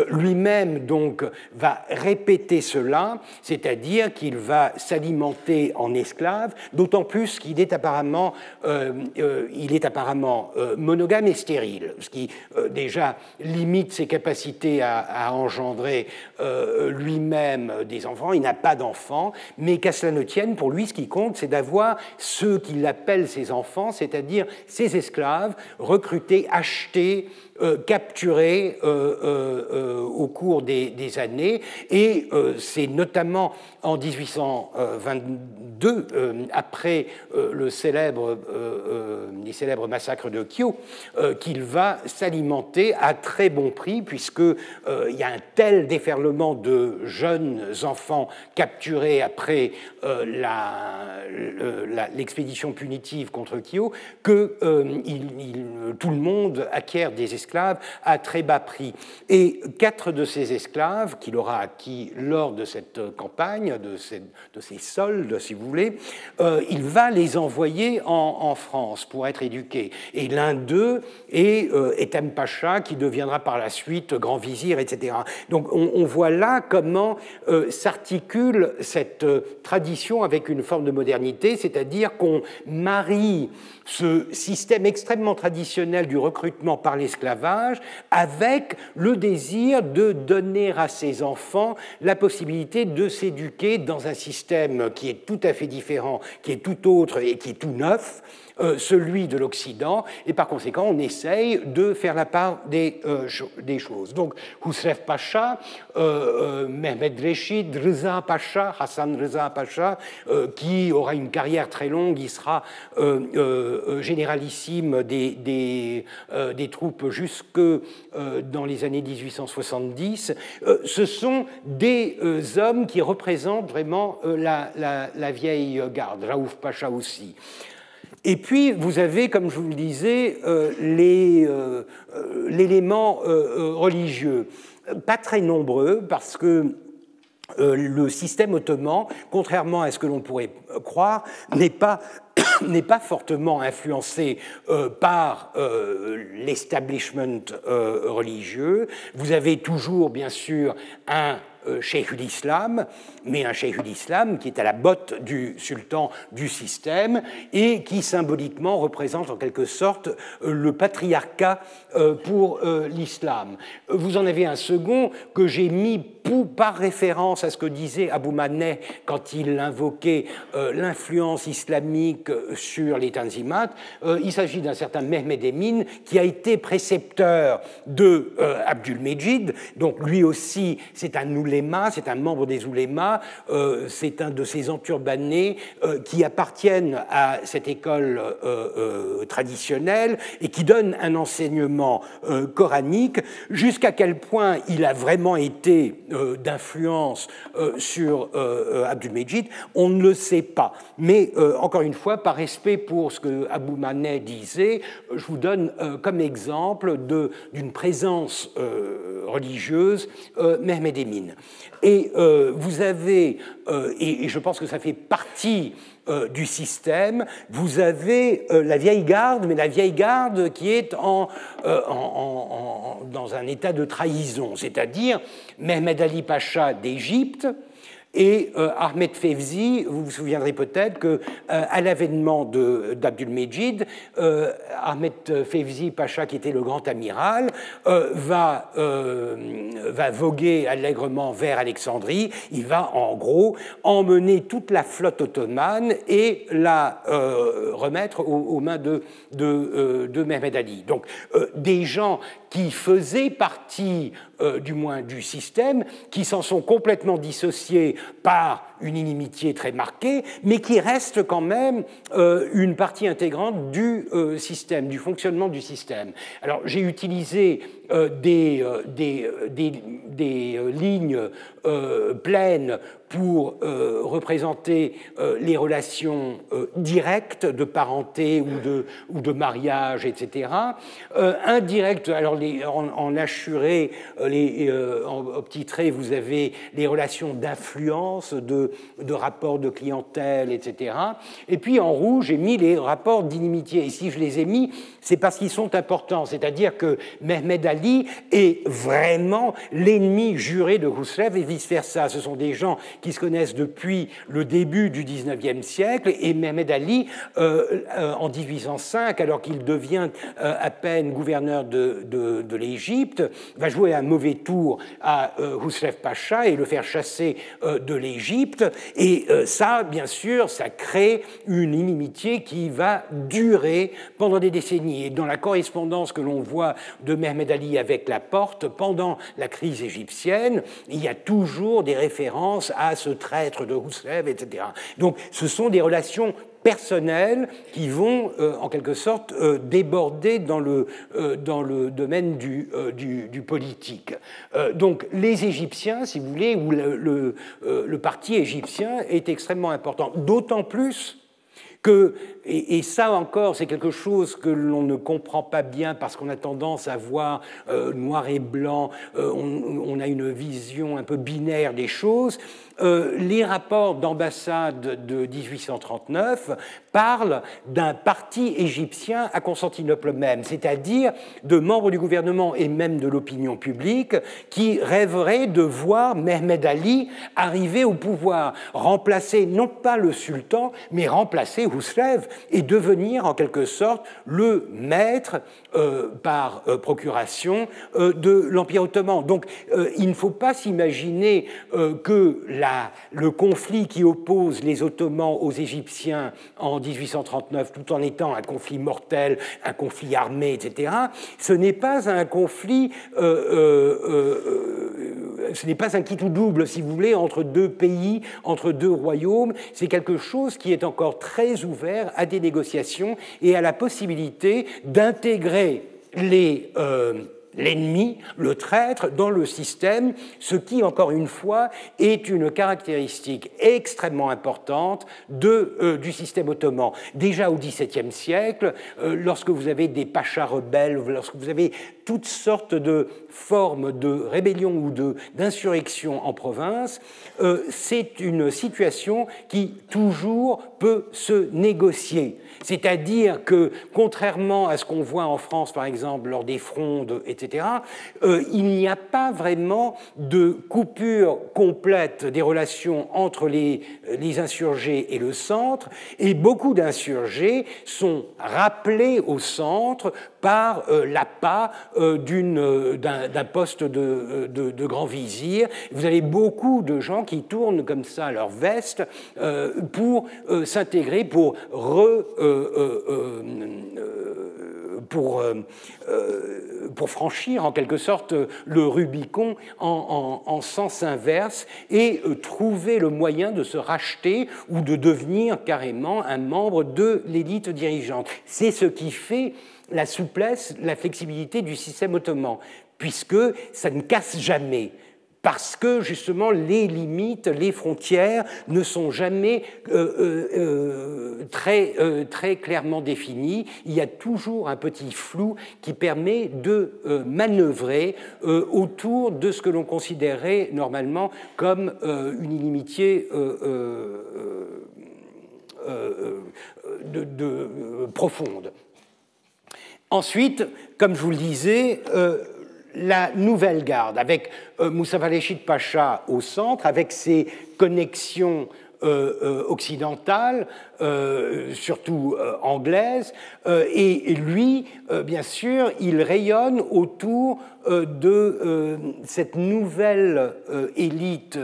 Lui-même donc va répéter cela, c'est-à-dire qu'il va s'alimenter en esclave, d'autant plus qu'il est apparemment, il est apparemment monogame et ce qui déjà limite ses capacités à, engendrer lui-même des enfants. Il n'a pas d'enfants, mais qu'à cela ne tienne, pour lui, ce qui compte, c'est d'avoir ceux qu'il appelle ses enfants, c'est-à-dire ses esclaves, recrutés, achetés, euh, capturés euh, euh, au cours des, années. Et c'est notamment en 1822, après le célèbre, les célèbres massacres de Kyo, qu'il va s'alimenter à très bon prix, puisqu'il y a un tel déferlement de jeunes enfants capturés après l'expédition punitive contre Kyo que tout le monde acquiert des esclaves à très bas prix. Et quatre de ces esclaves qu'il aura acquis lors de cette campagne, de ces, de ces soldes, si vous voulez, euh, il va les envoyer en, France pour être éduqués. Et l'un d'eux est euh, Etem Pacha, qui deviendra par la suite grand vizir, etc. Donc on, voit là comment euh, s'articule cette tradition avec une forme de modernité, c'est-à-dire qu'on marie ce système extrêmement traditionnel du recrutement par l'esclavage avec le désir de donner à ses enfants la possibilité de s'éduquer dans un système qui est tout à fait différent, qui est tout autre et qui est tout neuf, celui de l'Occident, et par conséquent, on essaye de faire la part des, euh, choses. Donc, Husrev Pacha, euh, Mehmed Reshid, Reza Pacha, Hassan Reza Pacha, qui aura une carrière très longue, il sera généralissime des, des, des, troupes jusque dans les années 1870. ce sont des hommes qui représentent vraiment la, la, la vieille garde, Raouf Pacha aussi. Et puis, vous avez, comme je vous le disais, euh, euh, euh, l'élément religieux. Pas très nombreux, parce que le système ottoman, contrairement à ce que l'on pourrait croire, n'est pas <coughs> n'est pas fortement influencé par l'establishment religieux. Vous avez toujours, bien sûr, un euh, Cheikh islam mais un Cheikh islam qui est à la botte du sultan du système et qui symboliquement représente en quelque sorte euh, le patriarcat euh, pour l'islam. Vous en avez un second que j'ai mis par référence à ce que disait Abou Manet quand il invoquait l'influence islamique sur les Tanzimat. Il s'agit d'un certain Mehmed Emin qui a été précepteur de Abdul Mejid, donc lui aussi c'est un c'est un membre des oulémas, euh, c'est un de ces enturbanés euh, qui appartiennent à cette école euh, traditionnelle et qui donne un enseignement coranique. Jusqu'à quel point il a vraiment été d'influence sur Abdul Mejid, on ne le sait pas. Mais encore une fois, par respect pour ce que Abou Manet disait, je vous donne comme exemple d'une présence religieuse Mehmed Emin. Et euh, vous avez, euh, et, je pense que ça fait partie euh, du système, vous avez la vieille garde, mais la vieille garde qui est en, dans un état de trahison, c'est-à-dire Mehmed Ali Pacha d'Égypte, et euh, Ahmed Fevzi, vous vous souviendrez peut-être que euh, à l'avènement d'Abdul Mejid, euh, Ahmed Fevzi Pacha, qui était le grand amiral, va, va voguer allègrement vers Alexandrie. Il va en gros emmener toute la flotte ottomane et la remettre aux, mains de, de Mehmed Ali. Donc des gens qui faisaient partie euh, du moins du système, qui s'en sont complètement dissociés par une inimitié très marquée, mais qui reste quand même euh, une partie intégrante du euh, système, du fonctionnement du système. Alors j'ai utilisé des, des, des, des, lignes pleines pour représenter les relations directes de parenté ou de, ou de mariage, etc. indirectes, alors en, en les, en, au petit trait, vous avez les relations d'influence, de, de, de rapports de clientèle, etc. Et puis en rouge, j'ai mis les rapports d'inimitié. Et si je les ai mis, c'est parce qu'ils sont importants. C'est-à-dire que Mehmed Ali est vraiment l'ennemi juré de Rousseff et vice-versa. Ce sont des gens qui se connaissent depuis le début du 19e siècle et Mehmed Ali, euh, euh, en 1805, alors qu'il devient euh, à peine gouverneur de, de, l'Égypte, va jouer un mauvais tour à Rousseff Pacha et le faire chasser de l'Égypte. Et ça, bien sûr, ça crée une inimitié qui va durer pendant des décennies. Et dans la correspondance que l'on voit de Mehmed Ali avec la porte, pendant la crise égyptienne, il y a toujours des références à ce traître de Rousseff, etc. Donc ce sont des relations personnelles qui vont euh, en quelque sorte euh, déborder dans le, euh, dans le domaine du, du, politique. donc les Égyptiens, si vous voulez, ou le, le parti égyptien est extrêmement important, d'autant plus que, et, ça encore, c'est quelque chose que l'on ne comprend pas bien parce qu'on a tendance à voir euh, noir et blanc, euh, on, a une vision un peu binaire des choses. Euh, les rapports d'ambassade de 1839 parlent d'un parti égyptien à Constantinople même, c'est-à-dire de membres du gouvernement et même de l'opinion publique qui rêveraient de voir Mehmed Ali arriver au pouvoir, remplacer non pas le sultan, mais remplacer Rousseff et devenir en quelque sorte le maître euh, par euh, procuration euh, de l'Empire ottoman. Donc il ne faut pas s'imaginer que le conflit qui oppose les Ottomans aux Égyptiens en 1839, tout en étant un conflit mortel, un conflit armé, etc., ce n'est pas un conflit, ce n'est pas un quitte ou double, si vous voulez, entre deux pays, entre deux royaumes. C'est quelque chose qui est encore très ouvert à des négociations et à la possibilité d'intégrer les... Euh, l'ennemi, le traître dans le système, ce qui, encore une fois, est une caractéristique extrêmement importante euh, du système ottoman. Déjà au XVIIe siècle, euh, lorsque vous avez des pachas rebelles, lorsque vous avez toutes sortes de formes de rébellion ou d'insurrection en province, euh, c'est une situation qui toujours peut se négocier. C'est-à-dire que, contrairement à ce qu'on voit en France, par exemple, lors des frondes, etc., euh, il n'y a pas vraiment de coupure complète des relations entre les, les insurgés et le centre, et beaucoup d'insurgés sont rappelés au centre par euh, l'appât euh, d'un poste de, de, grand vizir. Vous avez beaucoup de gens qui tournent comme ça leur veste pour s'intégrer, pour re, euh, euh, euh, pour, pour franchir en quelque sorte le Rubicon en, sens inverse et trouver le moyen de se racheter ou de devenir carrément un membre de l'élite dirigeante. C'est ce qui fait la souplesse, la flexibilité du système ottoman, puisque ça ne casse jamais parce que justement les limites, les frontières ne sont jamais euh, euh, euh, très, très clairement définies. Il y a toujours un petit flou qui permet de manœuvrer autour de ce que l'on considérait normalement comme une inimitié de, profonde. Ensuite, comme je vous le disais, la nouvelle garde, avec euh, Moussa Pacha au centre, avec ses connexions euh, euh, occidentales, euh, surtout anglaise, euh, et, lui, bien sûr, il rayonne autour de cette nouvelle élite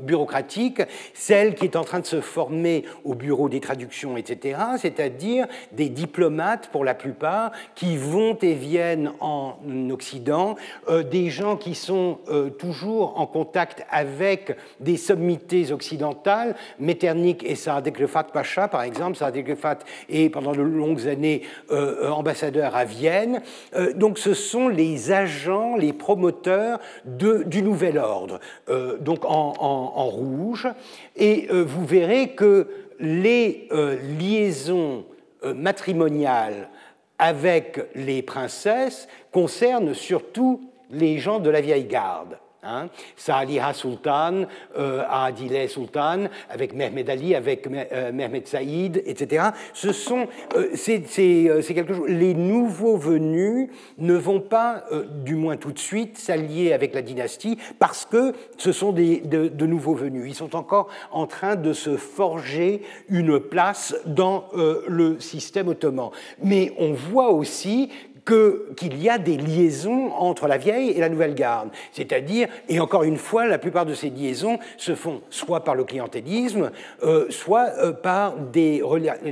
bureaucratique, celle qui est en train de se former au bureau des traductions, etc., c'est-à-dire des diplomates, pour la plupart, qui vont et viennent en Occident, des gens qui sont toujours en contact avec des sommités occidentales, Metternich et Saadek Lefat Pacha, par exemple, Saadek Lefat est pendant de longues années euh, ambassadeur à Vienne. Euh, donc ce sont les les promoteurs du nouvel ordre, euh, donc en, en, rouge. Et vous verrez que les liaisons matrimoniales avec les princesses concernent surtout les gens de la vieille garde. Hein. Saliha Sultan, euh, Sultan, avec Mehmed Ali, avec euh, Mehmed Saïd, etc. Ce sont, euh, c'est quelque chose. Les nouveaux venus ne vont pas, du moins tout de suite, s'allier avec la dynastie parce que ce sont des, de, de, nouveaux venus. Ils sont encore en train de se forger une place dans le système ottoman. Mais on voit aussi qu'il y a des liaisons entre la vieille et la nouvelle garde. C'est-à-dire, et encore une fois, la plupart de ces liaisons se font soit par le clientélisme, euh, soit euh, par des,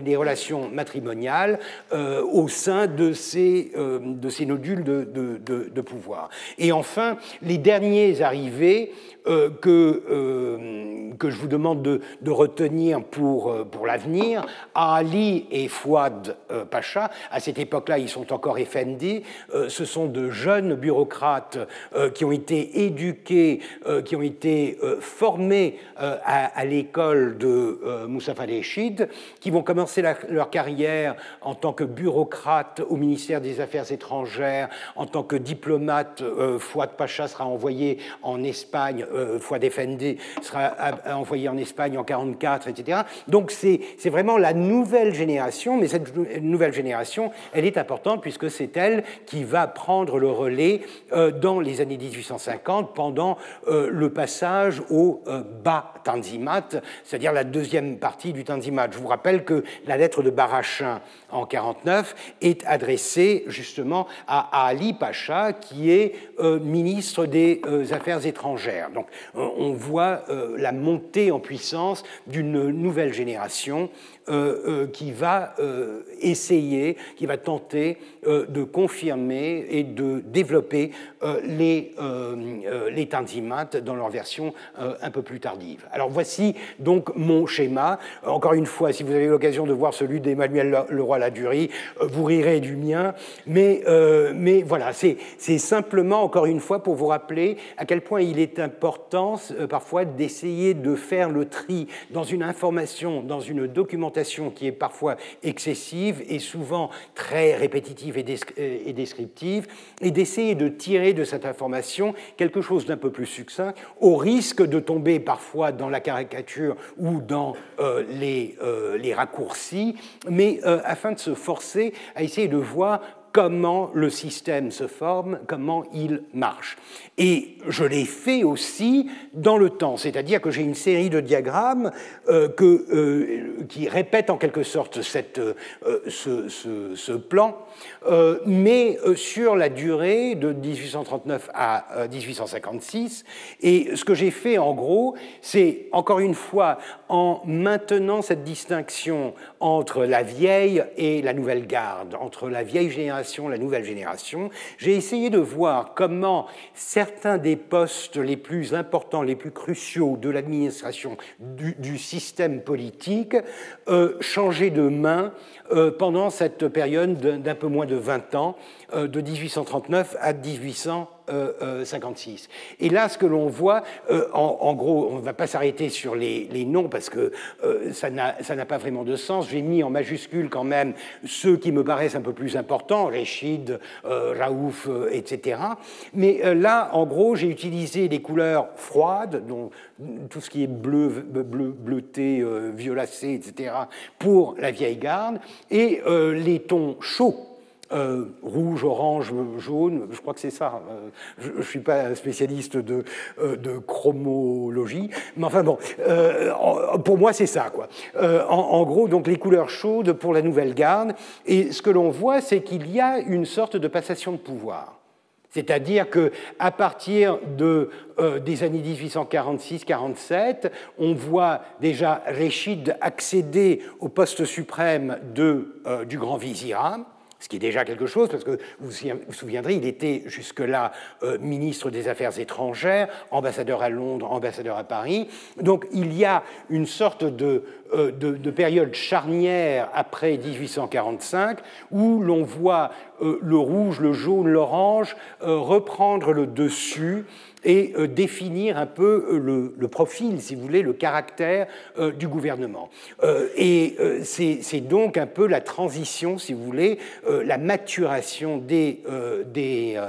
des, relations matrimoniales euh, au sein de ces, de ces nodules de, de, de, pouvoir. Et enfin, les derniers arrivés euh, que, euh, que je vous demande de, retenir pour, euh, pour l'avenir, Ali et Fouad Pacha, à cette époque-là, ils sont encore Effendi, ce sont de jeunes bureaucrates qui ont été éduqués, qui ont été formés à, à l'école de Moussa Falechid, qui vont commencer leur carrière en tant que bureaucrate au ministère des Affaires étrangères, en tant que diplomate. Fouad Pacha sera envoyé en Espagne euh, défendé sera envoyé en Espagne en 44, etc. Donc c'est vraiment la nouvelle génération, mais cette nouvelle génération, elle est importante puisque c'est elle qui va prendre le relais euh, dans les années 1850 pendant euh, le passage au bas Tanzimat, c'est-à-dire la deuxième partie du Tanzimat. Je vous rappelle que la lettre de Barachin en 49 est adressée justement à Ali Pacha, qui est ministre des Affaires étrangères. On voit euh, la montée en puissance d'une nouvelle génération euh, euh, qui va euh, essayer, qui va tenter de confirmer et de développer les, les tanzimates dans leur version un peu plus tardive. Alors voici donc mon schéma. Encore une fois, si vous avez l'occasion de voir celui d'Emmanuel Leroy-Ladurie, vous rirez du mien. Mais, mais voilà, c'est simplement, encore une fois, pour vous rappeler à quel point il est important parfois d'essayer de faire le tri dans une information, dans une documentation qui est parfois excessive et souvent très répétitive et descriptive, et d'essayer de tirer de cette information quelque chose d'un peu plus succinct, au risque de tomber parfois dans la caricature ou dans euh, les, euh, les, raccourcis, mais euh, afin de se forcer à essayer de voir comment le système se forme, comment il marche. Et je l'ai fait aussi dans le temps, c'est-à-dire que j'ai une série de diagrammes euh, que, euh, qui répètent en quelque sorte cette, euh, ce, plan, mais sur la durée de 1839 à 1856. Et ce que j'ai fait en gros, c'est encore une fois en maintenant cette distinction entre la vieille et la nouvelle garde, entre la vieille génération la nouvelle génération, j'ai essayé de voir comment certains des postes les plus importants, les plus cruciaux de l'administration du, système politique euh, changeaient de main pendant cette période d'un peu moins de 20 ans, euh, de 1839 à 1856. Euh, Et là, ce que l'on voit, en, gros, on ne va pas s'arrêter sur les, noms parce que ça n'a pas vraiment de sens. J'ai mis en majuscule quand même ceux qui me paraissent un peu plus importants, Réchid, Raouf, etc. Mais là, en gros, j'ai utilisé des couleurs froides, donc tout ce qui est bleu, bleu bleuté, violacé, etc., pour la vieille garde, et euh, les tons chauds euh, rouge, orange, jaune, je crois que c'est ça. Euh, je ne suis pas spécialiste de, de, chromologie, mais enfin bon, pour moi c'est ça. Quoi. En, gros, donc les couleurs chaudes pour la nouvelle garde, et ce que l'on voit, c'est qu'il y a une sorte de passation de pouvoir. C'est-à-dire qu'à partir de, euh, des années 1846-47, on voit déjà Réchid accéder au poste suprême euh, du grand vizirat ce qui est déjà quelque chose, parce que vous vous souviendrez, il était jusque-là euh, ministre des Affaires étrangères, ambassadeur à Londres, ambassadeur à Paris. Donc il y a une sorte de, période charnière après 1845 où l'on voit le rouge, le jaune, l'orange reprendre le dessus et euh, définir un peu euh, le, profil, si vous voulez, le caractère euh, du gouvernement. et c'est donc un peu la transition, si vous voulez, la maturation des, des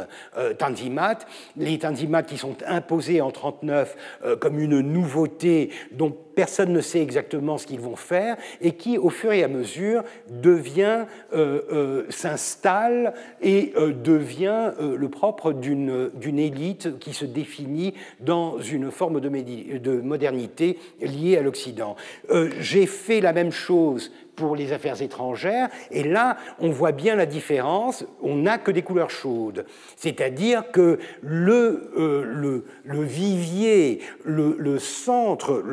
tanzimat, les tanzimat qui sont imposés en 1939 comme une nouveauté dont personne ne sait exactement ce qu'ils vont faire, et qui, au fur et à mesure, euh, euh, s'installe et euh, devient le propre d'une élite qui se définit dans une forme de modernité liée à l'Occident. J'ai fait la même chose pour les affaires étrangères. Et là, on voit bien la différence. On n'a que des couleurs chaudes. C'est-à-dire que le, euh, le, vivier, le, centre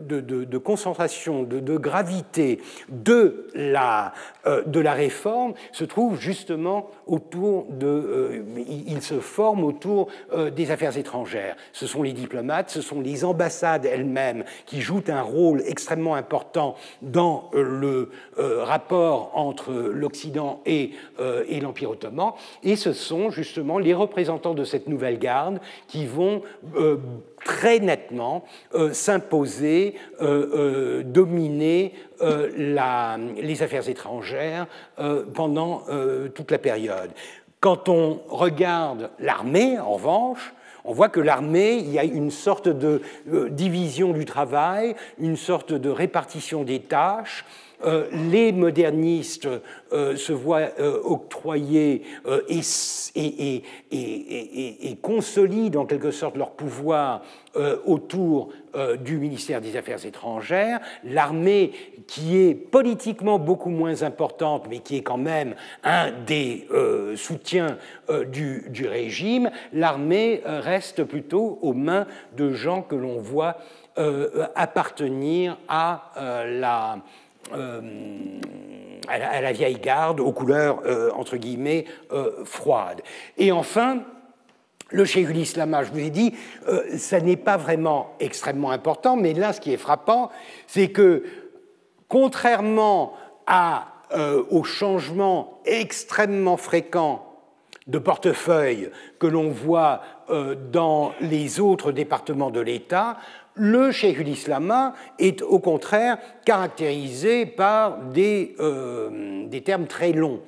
de, de, concentration, de, gravité de la, euh, de la réforme se trouve justement autour de... Euh, il se forme autour des affaires étrangères. Ce sont les diplomates, ce sont les ambassades elles-mêmes qui jouent un rôle extrêmement important dans le euh, rapport entre l'Occident et, euh, et l'Empire ottoman, et ce sont justement les représentants de cette nouvelle garde qui vont euh, très nettement s'imposer, dominer les affaires étrangères pendant toute la période. Quand on regarde l'armée, en revanche, on voit que l'armée, il y a une sorte de division du travail, une sorte de répartition des tâches, euh, les modernistes euh, se voient euh, octroyer et, et, et, et, consolident en quelque sorte leur pouvoir autour du ministère des Affaires étrangères. L'armée, qui est politiquement beaucoup moins importante, mais qui est quand même un des soutiens du, du, régime, l'armée reste plutôt aux mains de gens que l'on voit appartenir à la euh, à la, vieille garde, aux couleurs, euh, entre guillemets, euh, froides. Et enfin, le Cheikh Islama, je vous ai dit, ça n'est pas vraiment extrêmement important, mais là, ce qui est frappant, c'est que, contrairement à, aux changements extrêmement fréquents de portefeuille que l'on voit dans les autres départements de l'État, le Cheikh Islama est au contraire caractérisé par des, euh, des termes très longs,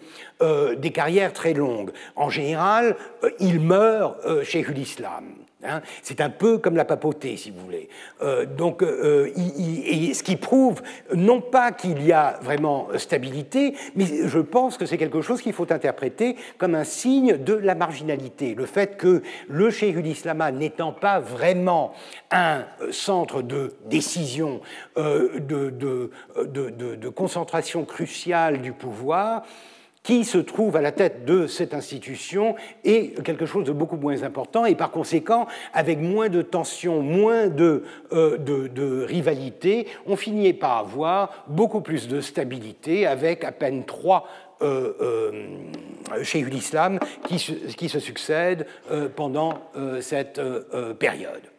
euh, des carrières très longues. En général, euh, il meurt chez l'Islam. Hein. c'est un peu comme la papauté, si vous voulez. Euh, donc, euh, ce qui prouve non pas qu'il y a vraiment stabilité, mais je pense que c'est quelque chose qu'il faut interpréter comme un signe de la marginalité. Le fait que le Cheikh Islama n'étant pas vraiment un centre de décision, euh, de, concentration cruciale du pouvoir, qui se trouve à la tête de cette institution est quelque chose de beaucoup moins important et par conséquent, avec moins de tensions, moins de, euh, rivalité, on finit par avoir beaucoup plus de stabilité avec à peine trois euh, euh, qui, se succèdent euh, pendant cette période.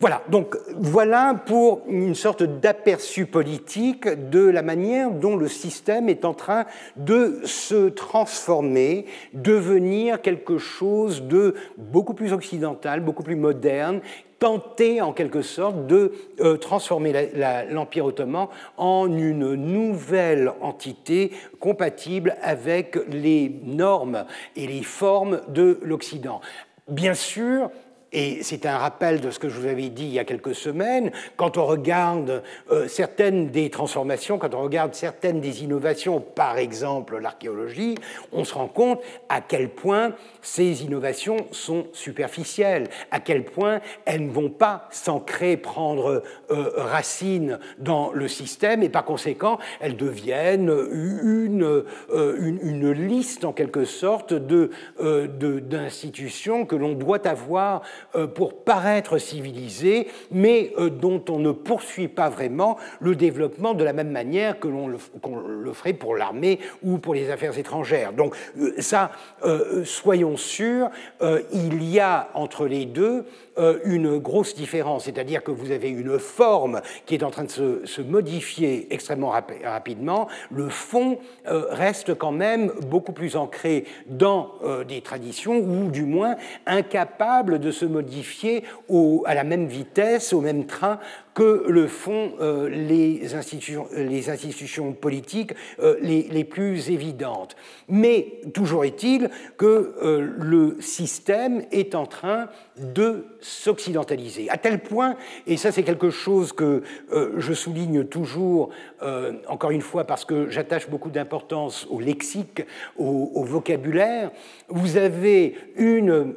Voilà, donc voilà pour une sorte d'aperçu politique de la manière dont le système est en train de se transformer, devenir quelque chose de beaucoup plus occidental, beaucoup plus moderne, tenter en quelque sorte de euh, transformer l'Empire ottoman en une nouvelle entité compatible avec les normes et les formes de l'Occident. Bien sûr, et c'est un rappel de ce que je vous avais dit il y a quelques semaines. Quand on regarde euh, certaines des transformations, quand on regarde certaines des innovations, par exemple l'archéologie, on se rend compte à quel point ces innovations sont superficielles, à quel point elles ne vont pas s'ancrer, prendre euh, racine dans le système, et par conséquent, elles deviennent une, euh, une, liste en quelque sorte d'institutions de, d'institutions que l'on doit avoir pour paraître civilisé, mais dont on ne poursuit pas vraiment le développement de la même manière que l'on le, ferait pour l'armée ou pour les affaires étrangères. Donc ça, soyons sûrs, il y a entre les deux une grosse différence, c'est-à-dire que vous avez une forme qui est en train de se, modifier extrêmement rapidement, le fond reste quand même beaucoup plus ancré dans des traditions ou du moins incapable de se modifier à la même vitesse, au même train que le font euh, les, institutions, les, institutions, politiques euh, les, plus évidentes. Mais toujours est-il que euh, le système est en train de s'occidentaliser, à tel point, et ça c'est quelque chose que je souligne toujours, encore une fois parce que j'attache beaucoup d'importance au lexique, au, vocabulaire, vous avez une,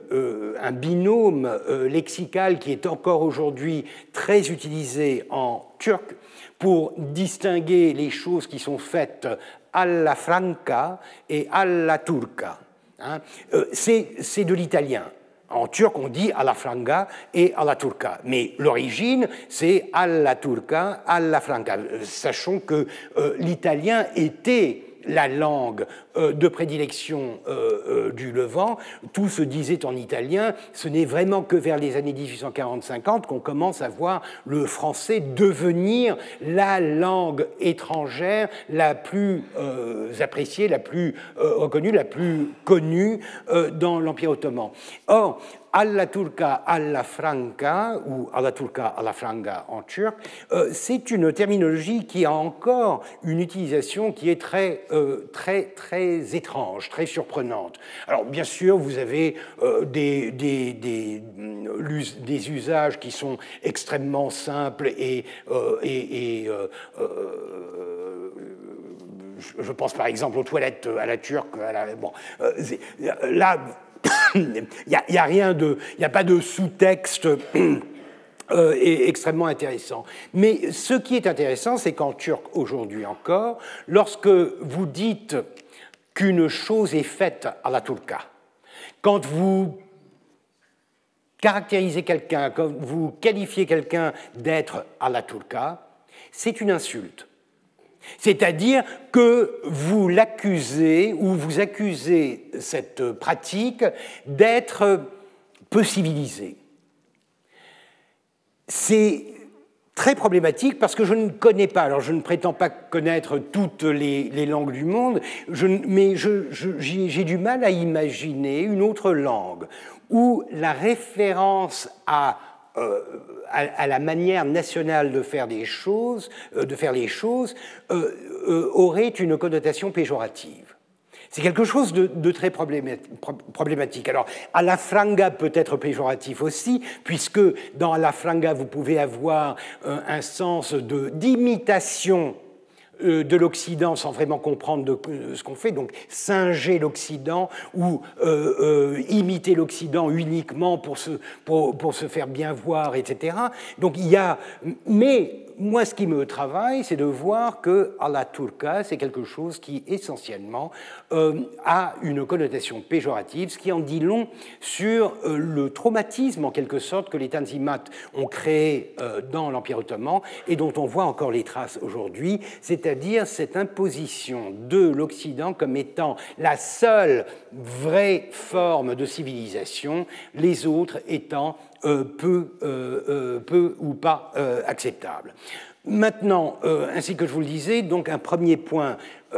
un binôme lexical qui est encore aujourd'hui très utilisé en turc pour distinguer les choses qui sont faites alla franca et alla turca. Hein. Euh, c'est de l'italien. En turc, on dit alla franga et alla turca. Mais l'origine, c'est alla turca, alla franca. Euh, sachons que euh, l'italien était la langue euh, de prédilection euh, euh, du Levant. Tout se disait en italien. Ce n'est vraiment que vers les années 1840-50 qu'on commence à voir le français devenir la langue étrangère la plus appréciée, la plus reconnue, la plus connue dans l'Empire ottoman. Or, alla turca alla franca, ou alla turca alla franga en turc, euh, c'est une terminologie qui a encore une utilisation qui est très, euh, très, très étrange, très surprenante. Alors, bien sûr, vous avez euh, des, des, des, des, usages qui sont extrêmement simples et, et, je pense par exemple aux toilettes à la turque. Bon, là, il n'y a, rien de, a pas de sous-texte. <clears throat> Euh, extrêmement intéressant. Mais ce qui est intéressant, c'est qu'en turc aujourd'hui encore, lorsque vous dites qu'une chose est faite à la turca, quand vous caractérisez quelqu'un, quand vous qualifiez quelqu'un d'être à la turca, c'est une insulte. C'est-à-dire que vous l'accusez ou vous accusez cette pratique d'être peu civilisée. C'est très problématique parce que je ne connais pas, alors je ne prétends pas connaître toutes les, langues du monde, mais j'ai du mal à imaginer une autre langue où la référence à euh, à, la manière nationale de faire des choses, euh, de faire les choses, euh, aurait une connotation péjorative. C'est quelque chose de, très problématique. Alors, à la franga peut être péjoratif aussi, puisque dans la franga, vous pouvez avoir un sens d'imitation de l'Occident sans vraiment comprendre ce qu'on fait, donc singer l'Occident ou euh, euh, imiter l'Occident uniquement pour se, pour, pour se faire bien voir, etc. Donc il y a, mais moi, ce qui me travaille, c'est de voir que à la turca, c'est quelque chose qui essentiellement euh, a une connotation péjorative, ce qui en dit long sur euh, le traumatisme, en quelque sorte, que les Tanzimat ont créé euh, dans l'Empire ottoman et dont on voit encore les traces aujourd'hui, c'est-à-dire cette imposition de l'Occident comme étant la seule vraie forme de civilisation, les autres étant peu, euh, euh, peu, ou pas acceptable. Maintenant, ainsi que je vous le disais, donc un premier point,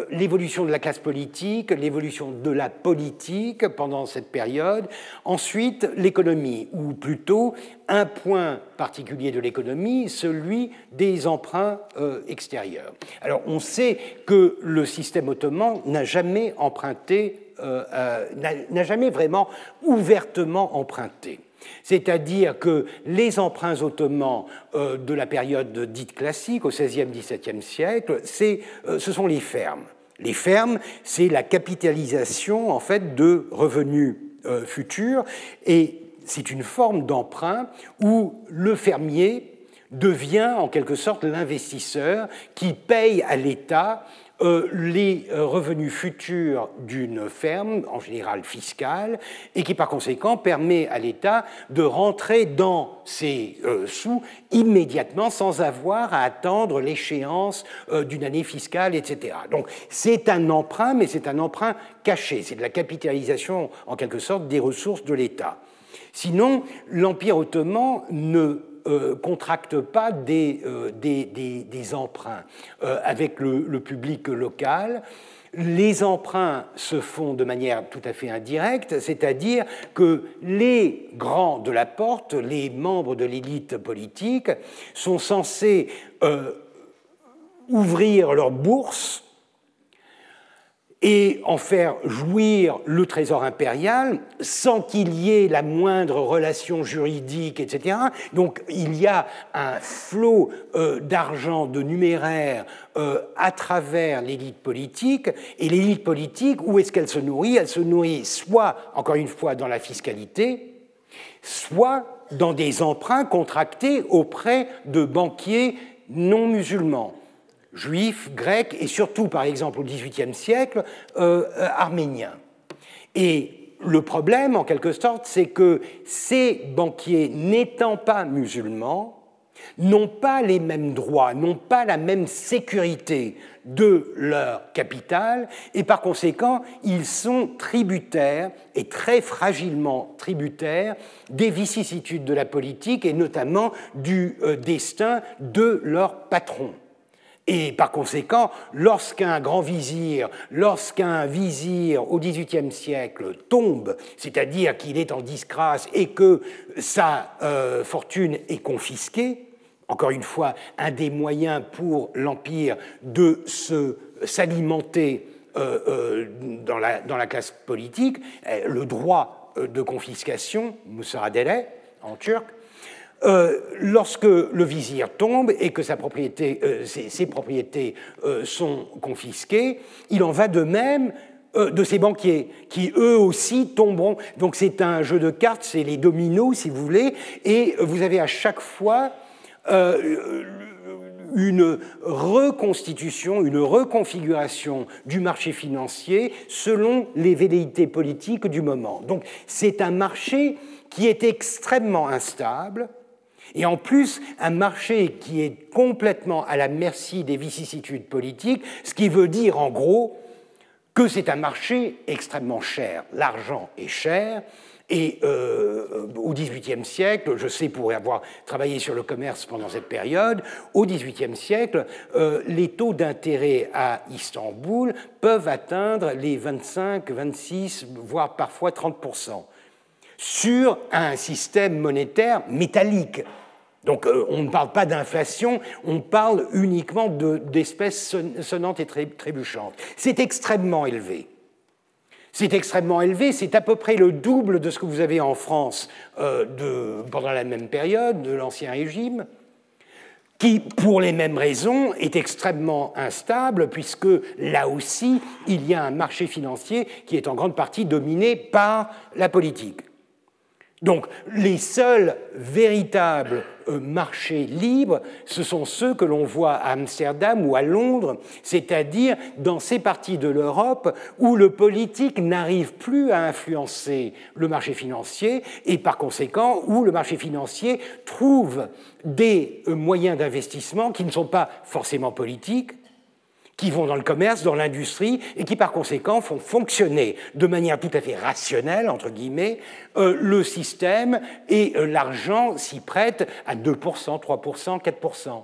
l'évolution de la classe politique, l'évolution de la politique pendant cette période. Ensuite, l'économie, ou plutôt un point particulier de l'économie, celui des emprunts extérieurs. Alors, on sait que le système ottoman n'a jamais emprunté, n'a jamais vraiment ouvertement emprunté. C'est-à-dire que les emprunts ottomans euh, de la période dite classique, au XVIe, XVIIe siècle, euh, ce sont les fermes. Les fermes, c'est la capitalisation en fait de revenus euh, futurs et c'est une forme d'emprunt où le fermier devient en quelque sorte l'investisseur qui paye à l'État les euh, revenus futurs d'une ferme, en général fiscale, et qui par conséquent permet à l'État de rentrer dans ses euh, sous immédiatement sans avoir à attendre l'échéance d'une année fiscale, etc. Donc c'est un emprunt, mais c'est un emprunt caché, c'est de la capitalisation en quelque sorte des ressources de l'État. Sinon, l'Empire ottoman ne euh, contracte pas des, euh, emprunts euh, avec le, public local. Les emprunts se font de manière tout à fait indirecte, c'est-à-dire que les grands de la porte, les membres de l'élite politique, sont censés ouvrir leur bourse et en faire jouir le trésor impérial sans qu'il y ait la moindre relation juridique, etc. Donc il y a un flot euh, d'argent, de numéraire euh, à travers l'élite politique. Et l'élite politique, où est-ce qu'elle se nourrit? Elle se nourrit soit, encore une fois, dans la fiscalité, soit dans des emprunts contractés auprès de banquiers non musulmans juifs, grecs et surtout, par exemple, au XVIIIe siècle, euh, euh, arméniens. Et le problème, en quelque sorte, c'est que ces banquiers, n'étant pas musulmans, n'ont pas les mêmes droits, n'ont pas la même sécurité de leur capital, et par conséquent, ils sont tributaires, et très fragilement tributaires, des vicissitudes de la politique, et notamment du euh, destin de leur patron. Et par conséquent, lorsqu'un grand vizir, lorsqu'un vizir au XVIIIe siècle tombe, c'est-à-dire qu'il est en disgrâce et que sa euh, fortune est confisquée, encore une fois, un des moyens pour l'Empire de s'alimenter euh, euh, dans, la, dans, la, classe politique, le droit de confiscation, musaradele en turc, euh, lorsque le vizir tombe et que sa propriété, euh, ses, propriétés euh, sont confisquées, il en va de même de ses banquiers, qui eux aussi tomberont. Donc c'est un jeu de cartes, c'est les dominos, si vous voulez, et vous avez à chaque fois une reconstitution, une reconfiguration du marché financier selon les velléités politiques du moment. Donc c'est un marché qui est extrêmement instable, et en plus, un marché qui est complètement à la merci des vicissitudes politiques, ce qui veut dire en gros que c'est un marché extrêmement cher. L'argent est cher. Et euh, au XVIIIe siècle, je sais pour avoir travaillé sur le commerce pendant cette période, au XVIIIe siècle, euh, les taux d'intérêt à Istanbul peuvent atteindre les 25, 26, voire parfois 30% sur un système monétaire métallique. Donc euh, on ne parle pas d'inflation, on parle uniquement d'espèces sonnantes et trébuchantes. C'est extrêmement élevé. C'est extrêmement élevé, c'est à peu près le double de ce que vous avez en France euh, pendant la même période de l'Ancien Régime, qui, pour les mêmes raisons, est extrêmement instable, puisque là aussi, il y a un marché financier qui est en grande partie dominé par la politique. Donc les seuls véritables euh, marchés libres, ce sont ceux que l'on voit à Amsterdam ou à Londres, c'est-à-dire dans ces parties de l'Europe où le politique n'arrive plus à influencer le marché financier et par conséquent où le marché financier trouve des euh, moyens d'investissement qui ne sont pas forcément politiques, qui vont dans le commerce, dans l'industrie, et qui par conséquent font fonctionner de manière tout à fait rationnelle, entre guillemets, euh, le système, et euh, l'argent s'y prête à 2%, 3%, 4%.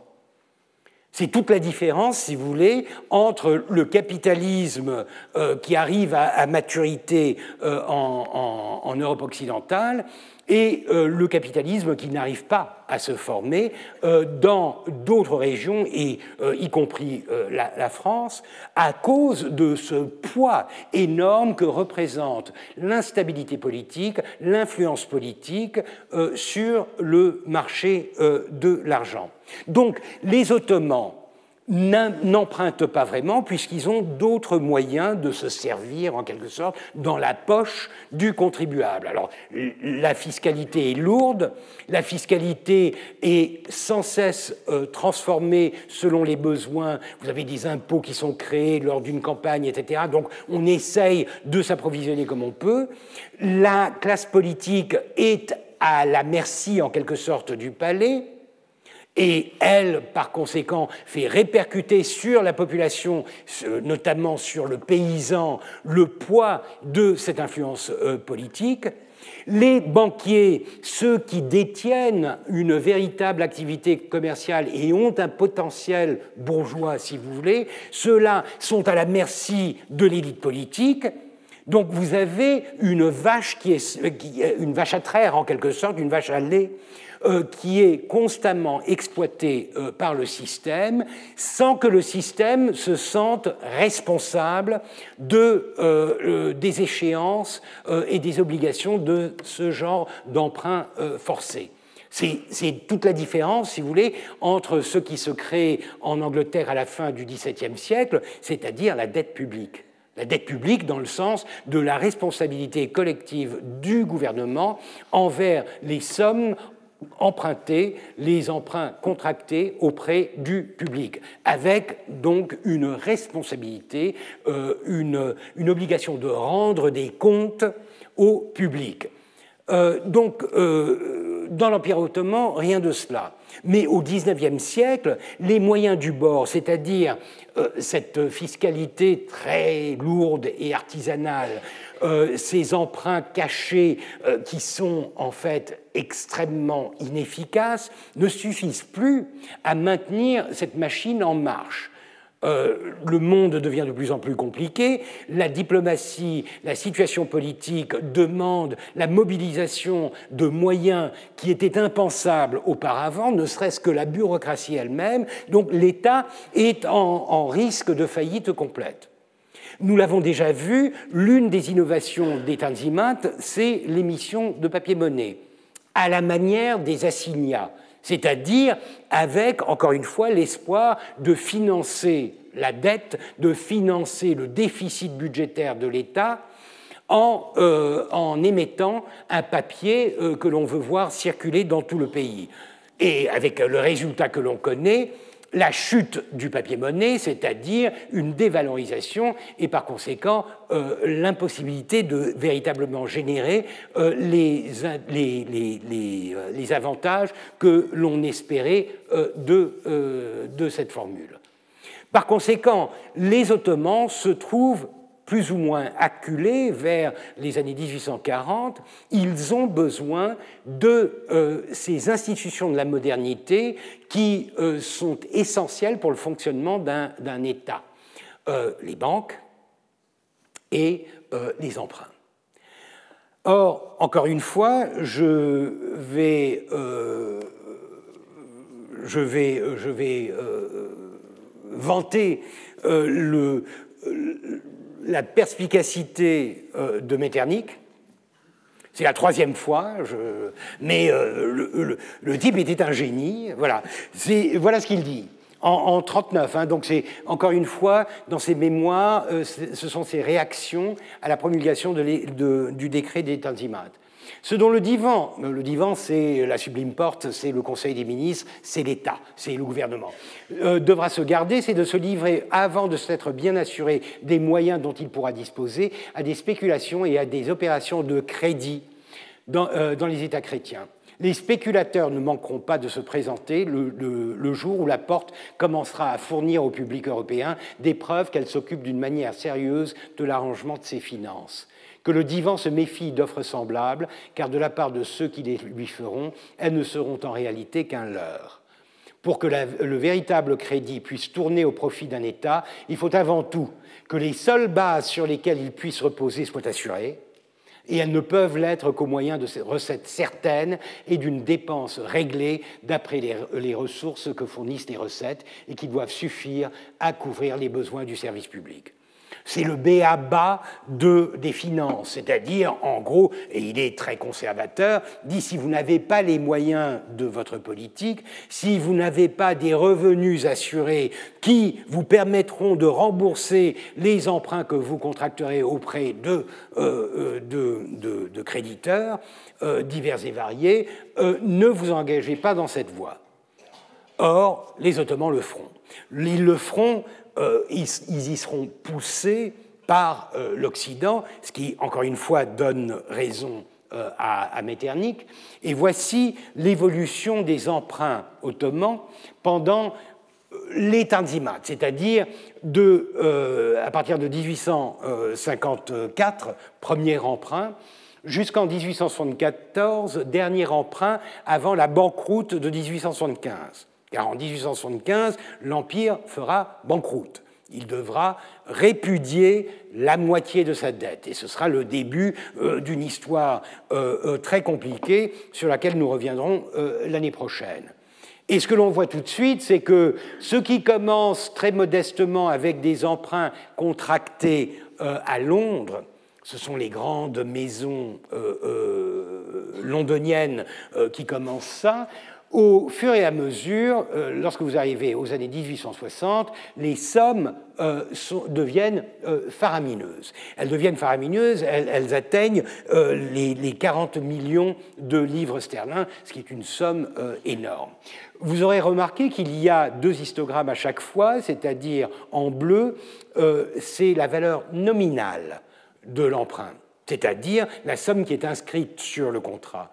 C'est toute la différence, si vous voulez, entre le capitalisme euh, qui arrive à, maturité en, Europe occidentale et euh, le capitalisme qui n'arrive pas à se former euh, dans d'autres régions, et euh, y compris la, France, à cause de ce poids énorme que représente l'instabilité politique, l'influence politique sur le marché de l'argent. Donc les Ottomans n'empruntent pas vraiment puisqu'ils ont d'autres moyens de se servir en quelque sorte dans la poche du contribuable. Alors la fiscalité est lourde, la fiscalité est sans cesse euh, transformée selon les besoins, vous avez des impôts qui sont créés lors d'une campagne, etc. Donc on essaye de s'approvisionner comme on peut. La classe politique est à la merci en quelque sorte du palais et elle, par conséquent, fait répercuter sur la population, notamment sur le paysan, le poids de cette influence euh, politique. Les banquiers, ceux qui détiennent une véritable activité commerciale et ont un potentiel bourgeois, si vous voulez, ceux-là sont à la merci de l'élite politique. Donc vous avez une vache qui est une vache à traire en quelque sorte, une vache à lait euh, qui est constamment exploité euh, par le système sans que le système se sente responsable de, euh, des échéances et des obligations de ce genre d'emprunt forcé. C'est toute la différence, si vous voulez, entre ce qui se crée en Angleterre à la fin du XVIIe siècle, c'est-à-dire la dette publique. La dette publique dans le sens de la responsabilité collective du gouvernement envers les sommes emprunter les emprunts contractés auprès du public, avec donc une responsabilité, euh, une, obligation de rendre des comptes au public. Euh, donc, euh, dans l'Empire ottoman, rien de cela. Mais au XIXe siècle, les moyens du bord, c'est-à-dire cette fiscalité très lourde et artisanale, euh, ces emprunts cachés euh, qui sont en fait extrêmement inefficaces ne suffisent plus à maintenir cette machine en marche. Euh, le monde devient de plus en plus compliqué, la diplomatie, la situation politique demandent la mobilisation de moyens qui étaient impensables auparavant, ne serait-ce que la bureaucratie elle-même, donc l'État est en risque de faillite complète. Nous l'avons déjà vu, l'une des innovations des Tanzimat, c'est l'émission de papier-monnaie, à la manière des assignats, c'est-à-dire avec, encore une fois, l'espoir de financer la dette, de financer le déficit budgétaire de l'État en, euh, émettant un papier euh, que l'on veut voir circuler dans tout le pays. Et avec le résultat que l'on connaît, la chute du papier-monnaie, c'est-à-dire une dévalorisation et par conséquent euh, l'impossibilité de véritablement générer euh, les, euh, les, avantages que l'on espérait de cette formule. Par conséquent, les Ottomans se trouvent plus ou moins acculés vers les années 1840, ils ont besoin de euh, ces institutions de la modernité qui euh, sont essentielles pour le fonctionnement d'un État. Euh, les banques et les emprunts. Or, encore une fois, je vais, vanter le, la perspicacité euh, de Metternich. C'est la troisième fois, mais euh, le, type était un génie. Voilà, voilà ce qu'il dit. En 1939, hein, donc c'est encore une fois dans ses mémoires, euh, ce sont ses réactions à la promulgation du décret des Tanzimat. Ce dont le divan, le divan c'est la sublime porte, c'est le Conseil des ministres, c'est l'État, c'est le gouvernement, euh, devra se garder, c'est de se livrer, avant de s'être bien assuré des moyens dont il pourra disposer, à des spéculations et à des opérations de crédit dans, euh, les États chrétiens. Les spéculateurs ne manqueront pas de se présenter le, jour où la porte commencera à fournir au public européen des preuves qu'elle s'occupe d'une manière sérieuse de l'arrangement de ses finances que le divan se méfie d'offres semblables, car de la part de ceux qui les lui feront, elles ne seront en réalité qu'un leurre. Pour que le véritable crédit puisse tourner au profit d'un État, il faut avant tout que les seules bases sur lesquelles il puisse reposer soient assurées, et elles ne peuvent l'être qu'au moyen de recettes certaines et d'une dépense réglée d'après les, les, ressources que fournissent les recettes et qui doivent suffire à couvrir les besoins du service public. C'est le béaba de, des finances, c'est-à-dire, en gros, et il est très conservateur, dit si vous n'avez pas les moyens de votre politique, si vous n'avez pas des revenus assurés qui vous permettront de rembourser les emprunts que vous contracterez auprès de, euh, euh, de, créditeurs euh, divers et variés, ne vous engagez pas dans cette voie. Or, les Ottomans le feront. Ils le feront euh, ils, y seront poussés par euh, l'Occident, ce qui, encore une fois, donne raison euh, à, Metternich. Et voici l'évolution des emprunts ottomans pendant les Tanzimat, c'est-à-dire à partir de 1854, premier emprunt, jusqu'en 1874, dernier emprunt avant la banqueroute de 1875 car en 1875, l'Empire fera banqueroute. Il devra répudier la moitié de sa dette. Et ce sera le début euh, d'une histoire euh, euh, très compliquée sur laquelle nous reviendrons l'année prochaine. Et ce que l'on voit tout de suite, c'est que ce qui commence très modestement avec des emprunts contractés à Londres, ce sont les grandes maisons londoniennes qui commencent ça, au fur et à mesure, euh, lorsque vous arrivez aux années 1860, les sommes euh, deviennent euh, faramineuses. Elles deviennent faramineuses, elles, atteignent les, 40 millions de livres sterling, ce qui est une somme énorme. Vous aurez remarqué qu'il y a deux histogrammes à chaque fois, c'est-à-dire en bleu, c'est la valeur nominale de l'emprunt, c'est-à-dire la somme qui est inscrite sur le contrat.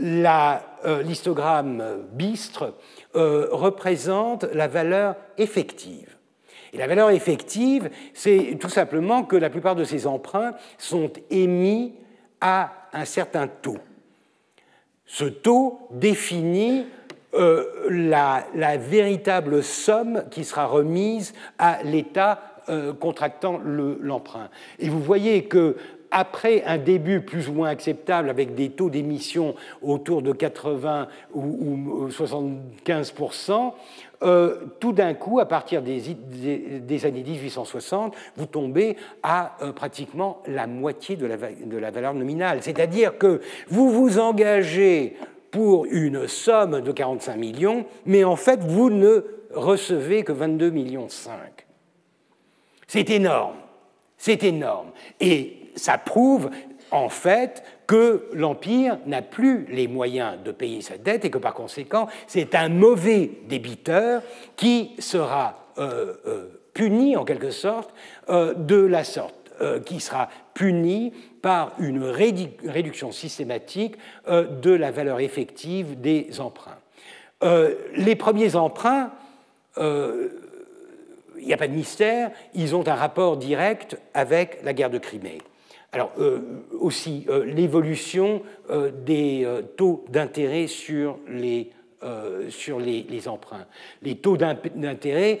Euh, l'histogramme bistre euh, représente la valeur effective. Et la valeur effective, c'est tout simplement que la plupart de ces emprunts sont émis à un certain taux. Ce taux définit euh, la, véritable somme qui sera remise à l'État contractant l'emprunt. Et vous voyez que après un début plus ou moins acceptable avec des taux d'émission autour de 80 ou, 75% euh, tout d'un coup, à partir des, années 1860, vous tombez à euh, pratiquement la moitié de la, valeur nominale. C'est-à-dire que vous vous engagez pour une somme de 45 millions, mais en fait, vous ne recevez que 22 millions 5. C'est énorme. C'est énorme. Et ça prouve en fait que l'Empire n'a plus les moyens de payer sa dette et que par conséquent, c'est un mauvais débiteur qui sera euh, euh, puni en quelque sorte euh, de la sorte, qui sera puni par une réduction systématique de la valeur effective des emprunts. les premiers emprunts, il n'y a pas de mystère, ils ont un rapport direct avec la guerre de Crimée. Alors euh, aussi euh, l'évolution euh, des taux d'intérêt sur les emprunts. Les taux d'intérêt,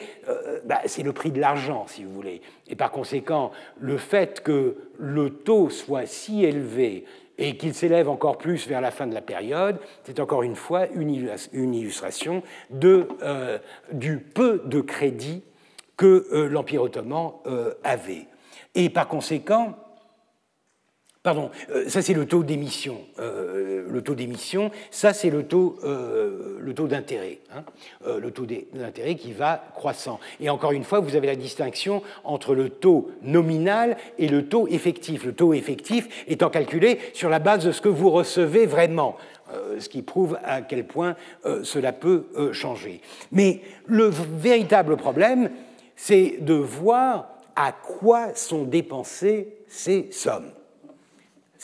bah, c'est le prix de l'argent, si vous voulez. Et par conséquent, le fait que le taux soit si élevé et qu'il s'élève encore plus vers la fin de la période, c'est encore une fois une illustration du peu de crédit que l'Empire ottoman avait. Et par conséquent, Pardon, euh, ça c'est le taux d'émission. Euh, le taux d'émission, ça c'est le taux, euh, le taux d'intérêt. Hein, le taux d'intérêt qui va croissant. Et encore une fois, vous avez la distinction entre le taux nominal et le taux effectif. Le taux effectif étant calculé sur la base de ce que vous recevez vraiment. Ce qui prouve à quel point cela peut changer. Mais le véritable problème, c'est de voir à quoi sont dépensées ces sommes.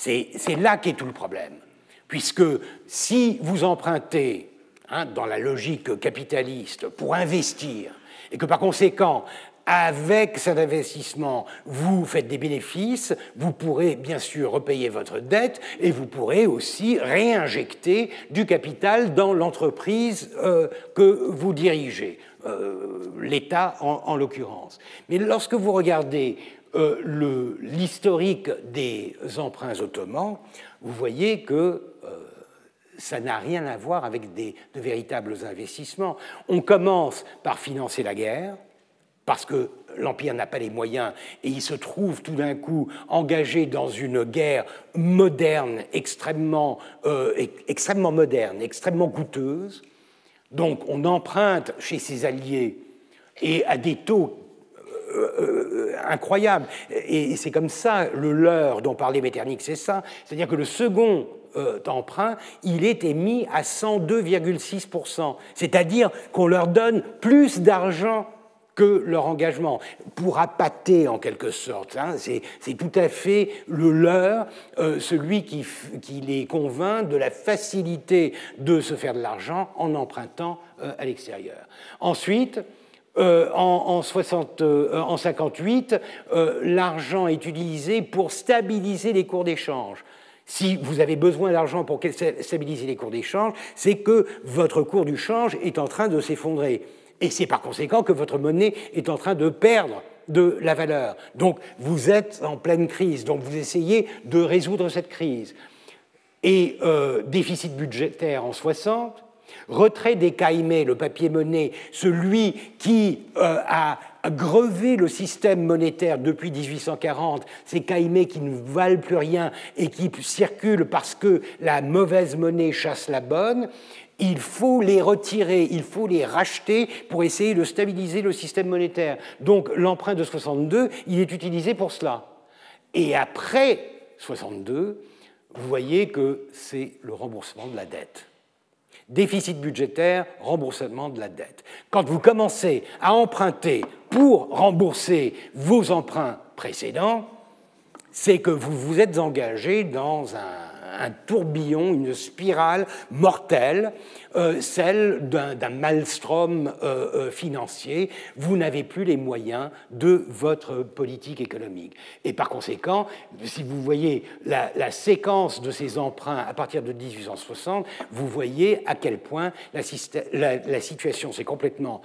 C'est là qu'est tout le problème. Puisque si vous empruntez hein, dans la logique capitaliste pour investir, et que par conséquent, avec cet investissement, vous faites des bénéfices, vous pourrez bien sûr repayer votre dette et vous pourrez aussi réinjecter du capital dans l'entreprise euh, que vous dirigez, euh, l'État en l'occurrence. Mais lorsque vous regardez euh, l'historique des emprunts ottomans, vous voyez que euh, ça n'a rien à voir avec des, de véritables investissements. On commence par financer la guerre, parce que l'Empire n'a pas les moyens et il se trouve tout d'un coup engagé dans une guerre moderne, extrêmement, extrêmement moderne, extrêmement coûteuse. Donc on emprunte chez ses alliés et à des taux incroyables. Et c'est comme ça, le leurre dont parlait Metternich, c'est ça. C'est-à-dire que le second euh, emprunt, il est émis à 102,6%. C'est-à-dire qu'on leur donne plus d'argent que leur engagement, pour appâter en quelque sorte. Hein. c'est tout à fait le leur, euh, celui qui, les convainc de la facilité de se faire de l'argent en empruntant euh, à l'extérieur. Ensuite, en, en, 60, en 58, l'argent est utilisé pour stabiliser les cours d'échange. Si vous avez besoin d'argent pour stabiliser les cours d'échange, c'est que votre cours du change est en train de s'effondrer. Et c'est par conséquent que votre monnaie est en train de perdre de la valeur. Donc vous êtes en pleine crise, donc vous essayez de résoudre cette crise. Et euh, déficit budgétaire en 60, retrait des caïmés, le papier-monnaie, celui qui euh, a grevé le système monétaire depuis 1840, ces caïmés qui ne valent plus rien et qui circulent parce que la mauvaise monnaie chasse la bonne, il faut les retirer, il faut les racheter pour essayer de stabiliser le système monétaire. Donc l'emprunt de 62, il est utilisé pour cela. Et après 62, vous voyez que c'est le remboursement de la dette déficit budgétaire, remboursement de la dette. Quand vous commencez à emprunter pour rembourser vos emprunts précédents, c'est que vous vous êtes engagé dans un tourbillon, une spirale mortelle, euh, celle d'un maelstrom euh, euh, financier. Vous n'avez plus les moyens de votre politique économique. Et par conséquent, si vous voyez la, séquence de ces emprunts à partir de 1860, vous voyez à quel point la, situation s'est complètement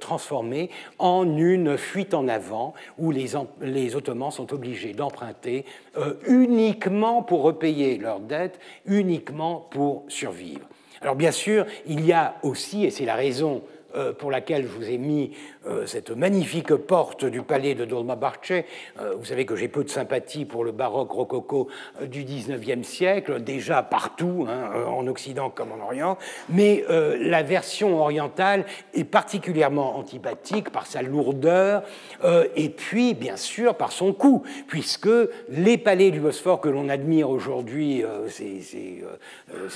transformée en une fuite en avant où les Ottomans sont obligés d'emprunter uniquement pour repayer leurs dettes uniquement pour survivre. Alors bien sûr, il y a aussi, et c'est la raison euh, pour laquelle je vous ai mis euh, cette magnifique porte du palais de Dolmabahce. Euh, vous savez que j'ai peu de sympathie pour le baroque rococo du XIXe siècle, déjà partout, hein, en Occident comme en Orient, mais la version orientale est particulièrement antipathique par sa lourdeur et puis, bien sûr, par son coût, puisque les palais du Bosphore que l'on admire aujourd'hui, ces, ces,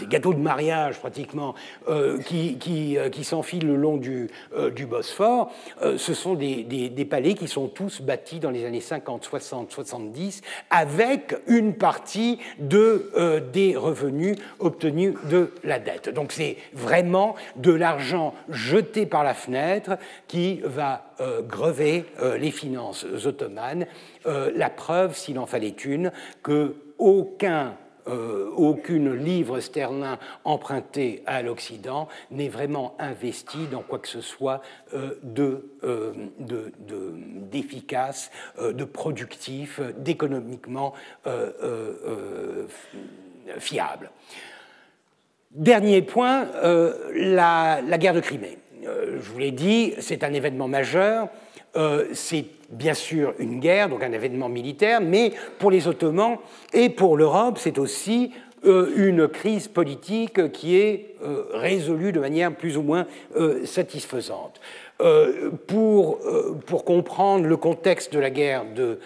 gâteaux de mariage pratiquement, qui, qui, qui s'enfilent le long du, du Bosphore, euh, ce sont des, palais qui sont tous bâtis dans les années 50, 60, 70, avec une partie de, euh, des revenus obtenus de la dette. Donc c'est vraiment de l'argent jeté par la fenêtre qui va euh, grever les finances ottomanes. la preuve, s'il en fallait une, que aucun euh, aucune livre sterling emprunté à l'Occident n'est vraiment investi dans quoi que ce soit euh, euh, d'efficace, de, de, productif, d'économiquement fiable. Dernier point, la, guerre de Crimée. je vous l'ai dit, c'est un événement majeur. Bien sûr une guerre, donc un événement militaire, mais pour les Ottomans et pour l'Europe, c'est aussi euh, une crise politique qui est euh, résolue de manière plus ou moins euh, satisfaisante. Pour, comprendre le contexte de la guerre de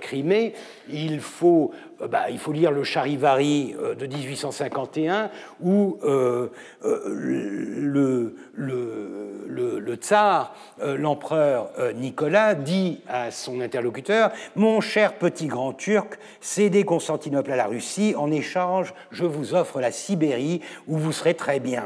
Crimée, il faut, bah, il faut lire le Charivari de 1851, où le, tsar, l'empereur Nicolas, dit à son interlocuteur Mon cher petit grand turc, cédez Constantinople à la Russie, en échange, je vous offre la Sibérie, où vous serez très bien.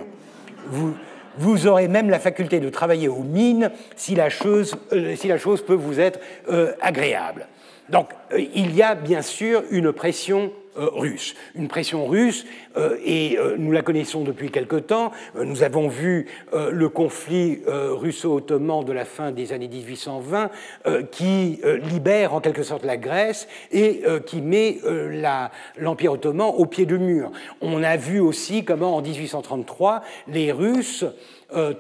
Vous aurez même la faculté de travailler aux mines si la chose, euh, si la chose peut vous être euh, agréable. Donc, euh, il y a bien sûr une pression russe. Une pression russe, euh, et euh, nous la connaissons depuis quelque temps. Nous avons vu le conflit russo-ottoman de la fin des années 1820 qui libère en quelque sorte la Grèce et qui met l'Empire ottoman au pied du mur. On a vu aussi comment en 1833 les Russes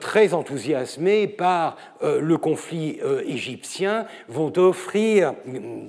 très enthousiasmés par le conflit égyptien, vont offrir,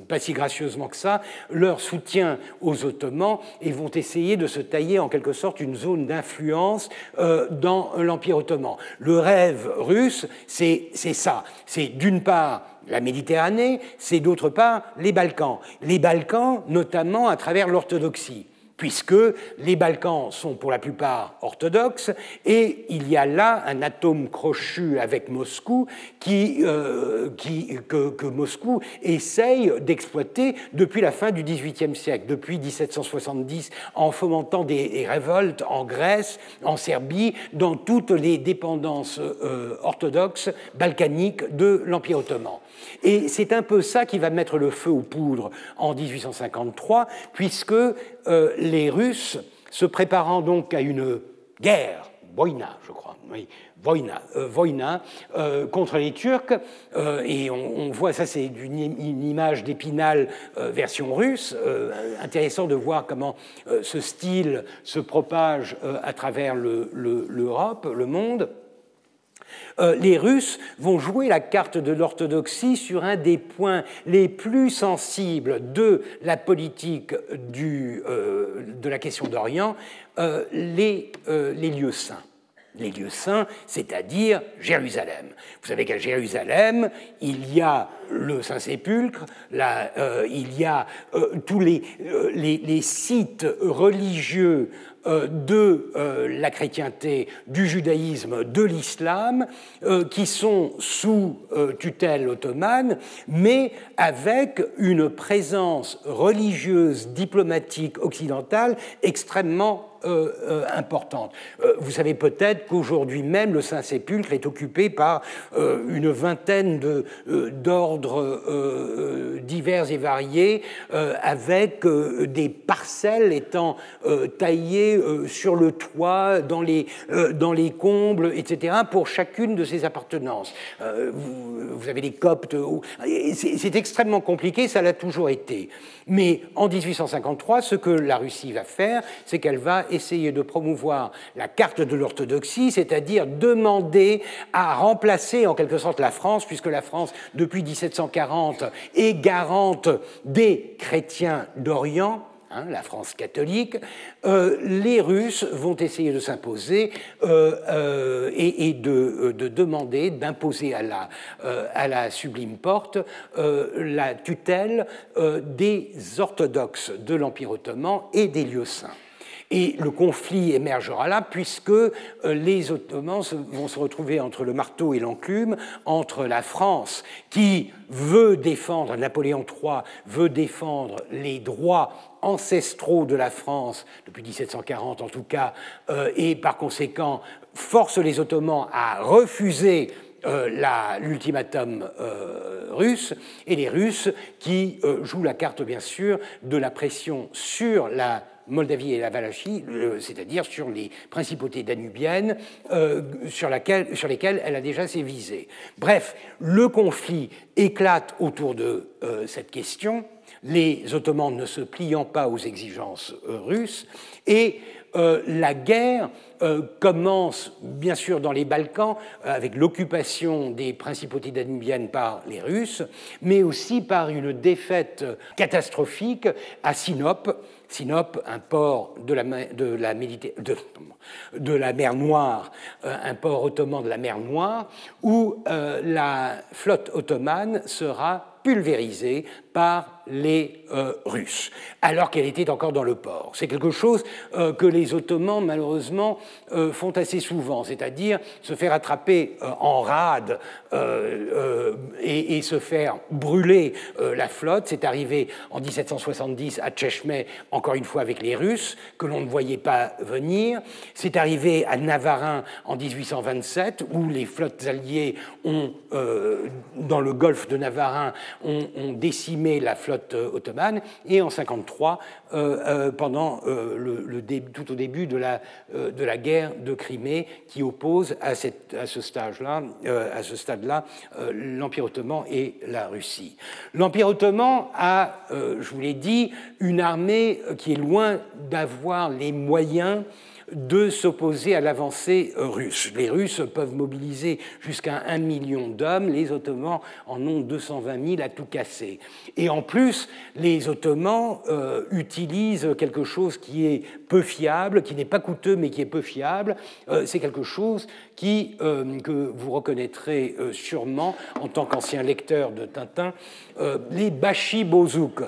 pas si gracieusement que ça, leur soutien aux Ottomans et vont essayer de se tailler en quelque sorte une zone d'influence dans l'Empire ottoman. Le rêve russe, c'est ça. C'est d'une part la Méditerranée, c'est d'autre part les Balkans. Les Balkans, notamment à travers l'orthodoxie puisque les Balkans sont pour la plupart orthodoxes, et il y a là un atome crochu avec Moscou euh, que, Moscou essaye d'exploiter depuis la fin du XVIIIe siècle, depuis 1770, en fomentant des, révoltes en Grèce, en Serbie, dans toutes les dépendances euh, orthodoxes balkaniques de l'Empire ottoman. Et c'est un peu ça qui va mettre le feu aux poudres en 1853, puisque euh, les Russes, se préparant donc à une guerre, Voïna, je crois, oui, Voïna, euh, euh, contre les Turcs, et on, voit ça, c'est une, image d'Épinal version russe, intéressant de voir comment ce style se propage à travers l'Europe, le monde. Euh, les Russes vont jouer la carte de l'orthodoxie sur un des points les plus sensibles de la politique euh, de la question d'Orient, euh, les, lieux saints les lieux saints, c'est-à-dire Jérusalem. Vous savez qu'à Jérusalem, il y a le Saint-Sépulcre, il y a tous les, sites religieux de euh, la chrétienté, du judaïsme, de l'islam, euh, qui sont sous tutelle ottomane, mais avec une présence religieuse, diplomatique occidentale extrêmement euh, euh, importante. Euh, vous savez peut-être qu'aujourd'hui même, le Saint-Sépulcre est occupé par une vingtaine d'ordres divers et variés, avec des parcelles étant taillées sur le toit, dans les, dans les combles, etc., pour chacune de ces appartenances. Vous, vous, avez les coptes. C'est extrêmement compliqué, ça l'a toujours été. Mais en 1853, ce que la Russie va faire, c'est qu'elle va essayer de promouvoir la carte de l'orthodoxie, c'est-à-dire demander à remplacer en quelque sorte la France, puisque la France, depuis 1740, est garante des chrétiens d'Orient, Hein, la France catholique, euh, les Russes vont essayer de s'imposer euh, euh, et, de, demander, d'imposer à la, à la Sublime Porte la tutelle des orthodoxes de l'Empire ottoman et des lieux saints. Et le conflit émergera là, puisque euh, les Ottomans vont se retrouver entre le marteau et l'enclume, entre la France qui veut défendre, Napoléon III veut défendre les droits ancestraux de la France, depuis 1740 en tout cas, euh, et par conséquent force les Ottomans à refuser euh, l'ultimatum russe, et les Russes qui jouent la carte, bien sûr, de la pression sur la Moldavie et la Valachie, c'est-à-dire sur les principautés danubiennes euh, sur, lesquelles elle a déjà ses visées. Bref, le conflit éclate autour de euh, cette question, les Ottomans ne se pliant pas aux exigences euh, russes, et la guerre commence bien sûr dans les Balkans avec l'occupation des principautés danubiennes par les Russes, mais aussi par une défaite catastrophique à Sinope Sinope, un port de la, de mer Noire, euh, un port ottoman de la mer Noire, où euh, la flotte ottomane sera pulvérisée par les euh, Russes, alors qu'elle était encore dans le port. C'est quelque chose euh, que les Ottomans, malheureusement, euh, font assez souvent, c'est-à-dire se faire attraper en rade et, se faire brûler la flotte. C'est arrivé en 1770 à Tchechmé, encore une fois avec les Russes, que l'on ne voyait pas venir. C'est arrivé à Navarin en 1827, où les flottes alliées ont, dans le golfe de Navarin, ont décimé la flotte euh, ottomane, et en 53, euh, euh, pendant le, tout au début de la, guerre de Crimée, qui oppose à, cette, à ce stade-là, l'Empire ottoman et la Russie. L'Empire ottoman a, je vous l'ai dit, une armée qui est loin d'avoir les moyens de s'opposer à l'avancée russe. Les Russes peuvent mobiliser jusqu'à un million d'hommes, les Ottomans en ont 220 000 à tout casser. Et en plus, les Ottomans euh, utilisent quelque chose qui est peu fiable, qui n'est pas coûteux mais qui est peu fiable. Euh, c'est quelque chose qui, euh, que vous reconnaîtrez sûrement en tant qu'ancien lecteur de Tintin, les. Bashi Bozouk,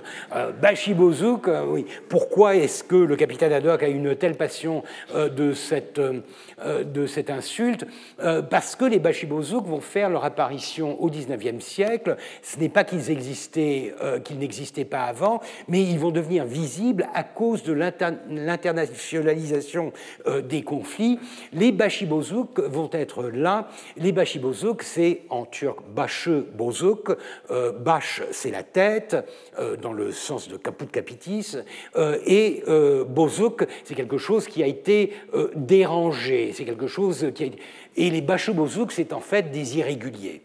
oui. Pourquoi est-ce que le capitaine Haddock a une telle passion de cette, de cette insulte? Parce que les Bashi Bozouk vont faire leur apparition au XIXe siècle. Ce n'est pas qu'ils existaient, qu'ils n'existaient pas avant, mais ils vont devenir visibles à cause de l'internationalisation euh, des conflits. Les Bashibozuk vont être là. Les Bashibozuk, c'est en turc Bache Bozuk. Euh, c'est la tête, euh, dans le sens de caput capitis. et Bozuk, c'est quelque chose qui a été dérangé. C'est quelque chose qui a... Et les Bashibozuk, c'est en fait des irréguliers.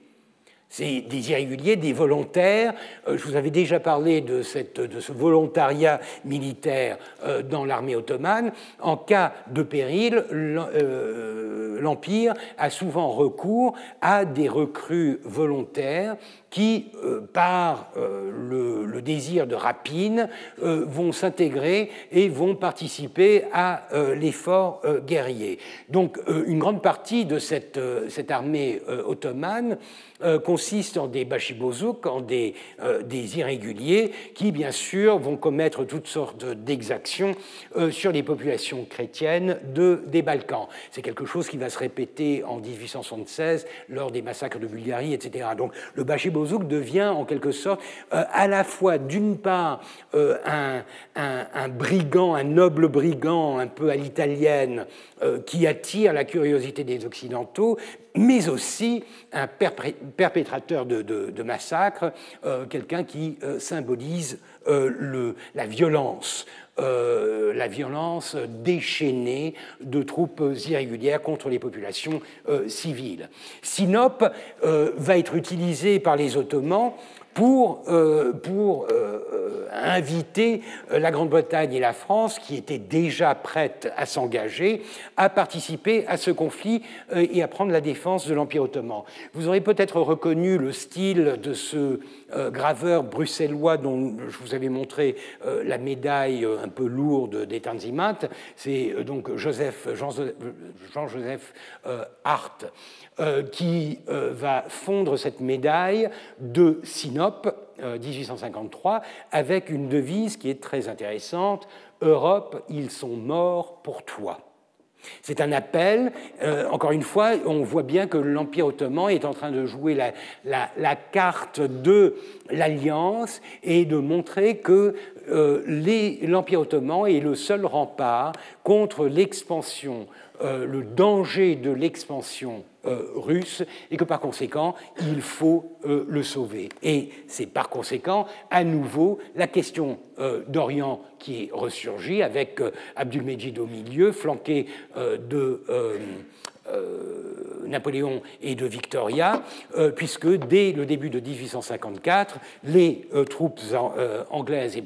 C'est des irréguliers, des volontaires. Euh, je vous avais déjà parlé de, ce volontariat militaire euh, dans l'armée ottomane. En cas de péril, euh, l'Empire a souvent recours à des recrues volontaires qui, par le, désir de rapine, vont s'intégrer et vont participer à l'effort guerrier. Donc une grande partie de cette, cette armée ottomane euh, consiste en des bachibozouks, en des, euh, des, irréguliers, qui bien sûr vont commettre toutes sortes d'exactions euh, sur les populations chrétiennes de, des Balkans. C'est quelque chose qui va se répéter en 1876 lors des massacres de Bulgarie, etc. Donc le devient en quelque sorte à la fois d'une part un, un, brigand, un noble brigand un peu à l'italienne qui attire la curiosité des Occidentaux, mais aussi un perpétrateur de, massacres, euh, quelqu'un qui euh, symbolise euh, la violence. La violence déchaînée de troupes irrégulières contre les populations civiles. Sinope va être utilisé par les Ottomans pour, euh, euh, euh, inviter la Grande-Bretagne et la France, qui étaient déjà prêtes à s'engager, à participer à ce conflit et à prendre la défense de l'Empire ottoman. Vous aurez peut-être reconnu le style de ce graveur bruxellois dont je vous avais montré la médaille un peu lourde des Tanzimat. C'est donc Joseph, Jean-Joseph Hart. Euh, qui euh, va fondre cette médaille de Sinope, 1853, euh, avec une devise qui est très intéressante, Europe, ils sont morts pour toi. C'est un appel, encore une fois, on voit bien que l'Empire ottoman est en train de jouer la, carte de l'alliance et de montrer que l'Empire ottoman est le seul rempart contre l'expansion, le danger de l'expansion russe et que par conséquent, il faut euh, le sauver. Et c'est par conséquent, à nouveau, la question euh, d'Orient qui est ressurgie avec Abdulmejid au milieu, flanqué de euh, Napoléon et de Victoria, euh, puisque dès le début de 1854, les euh, troupes anglaises et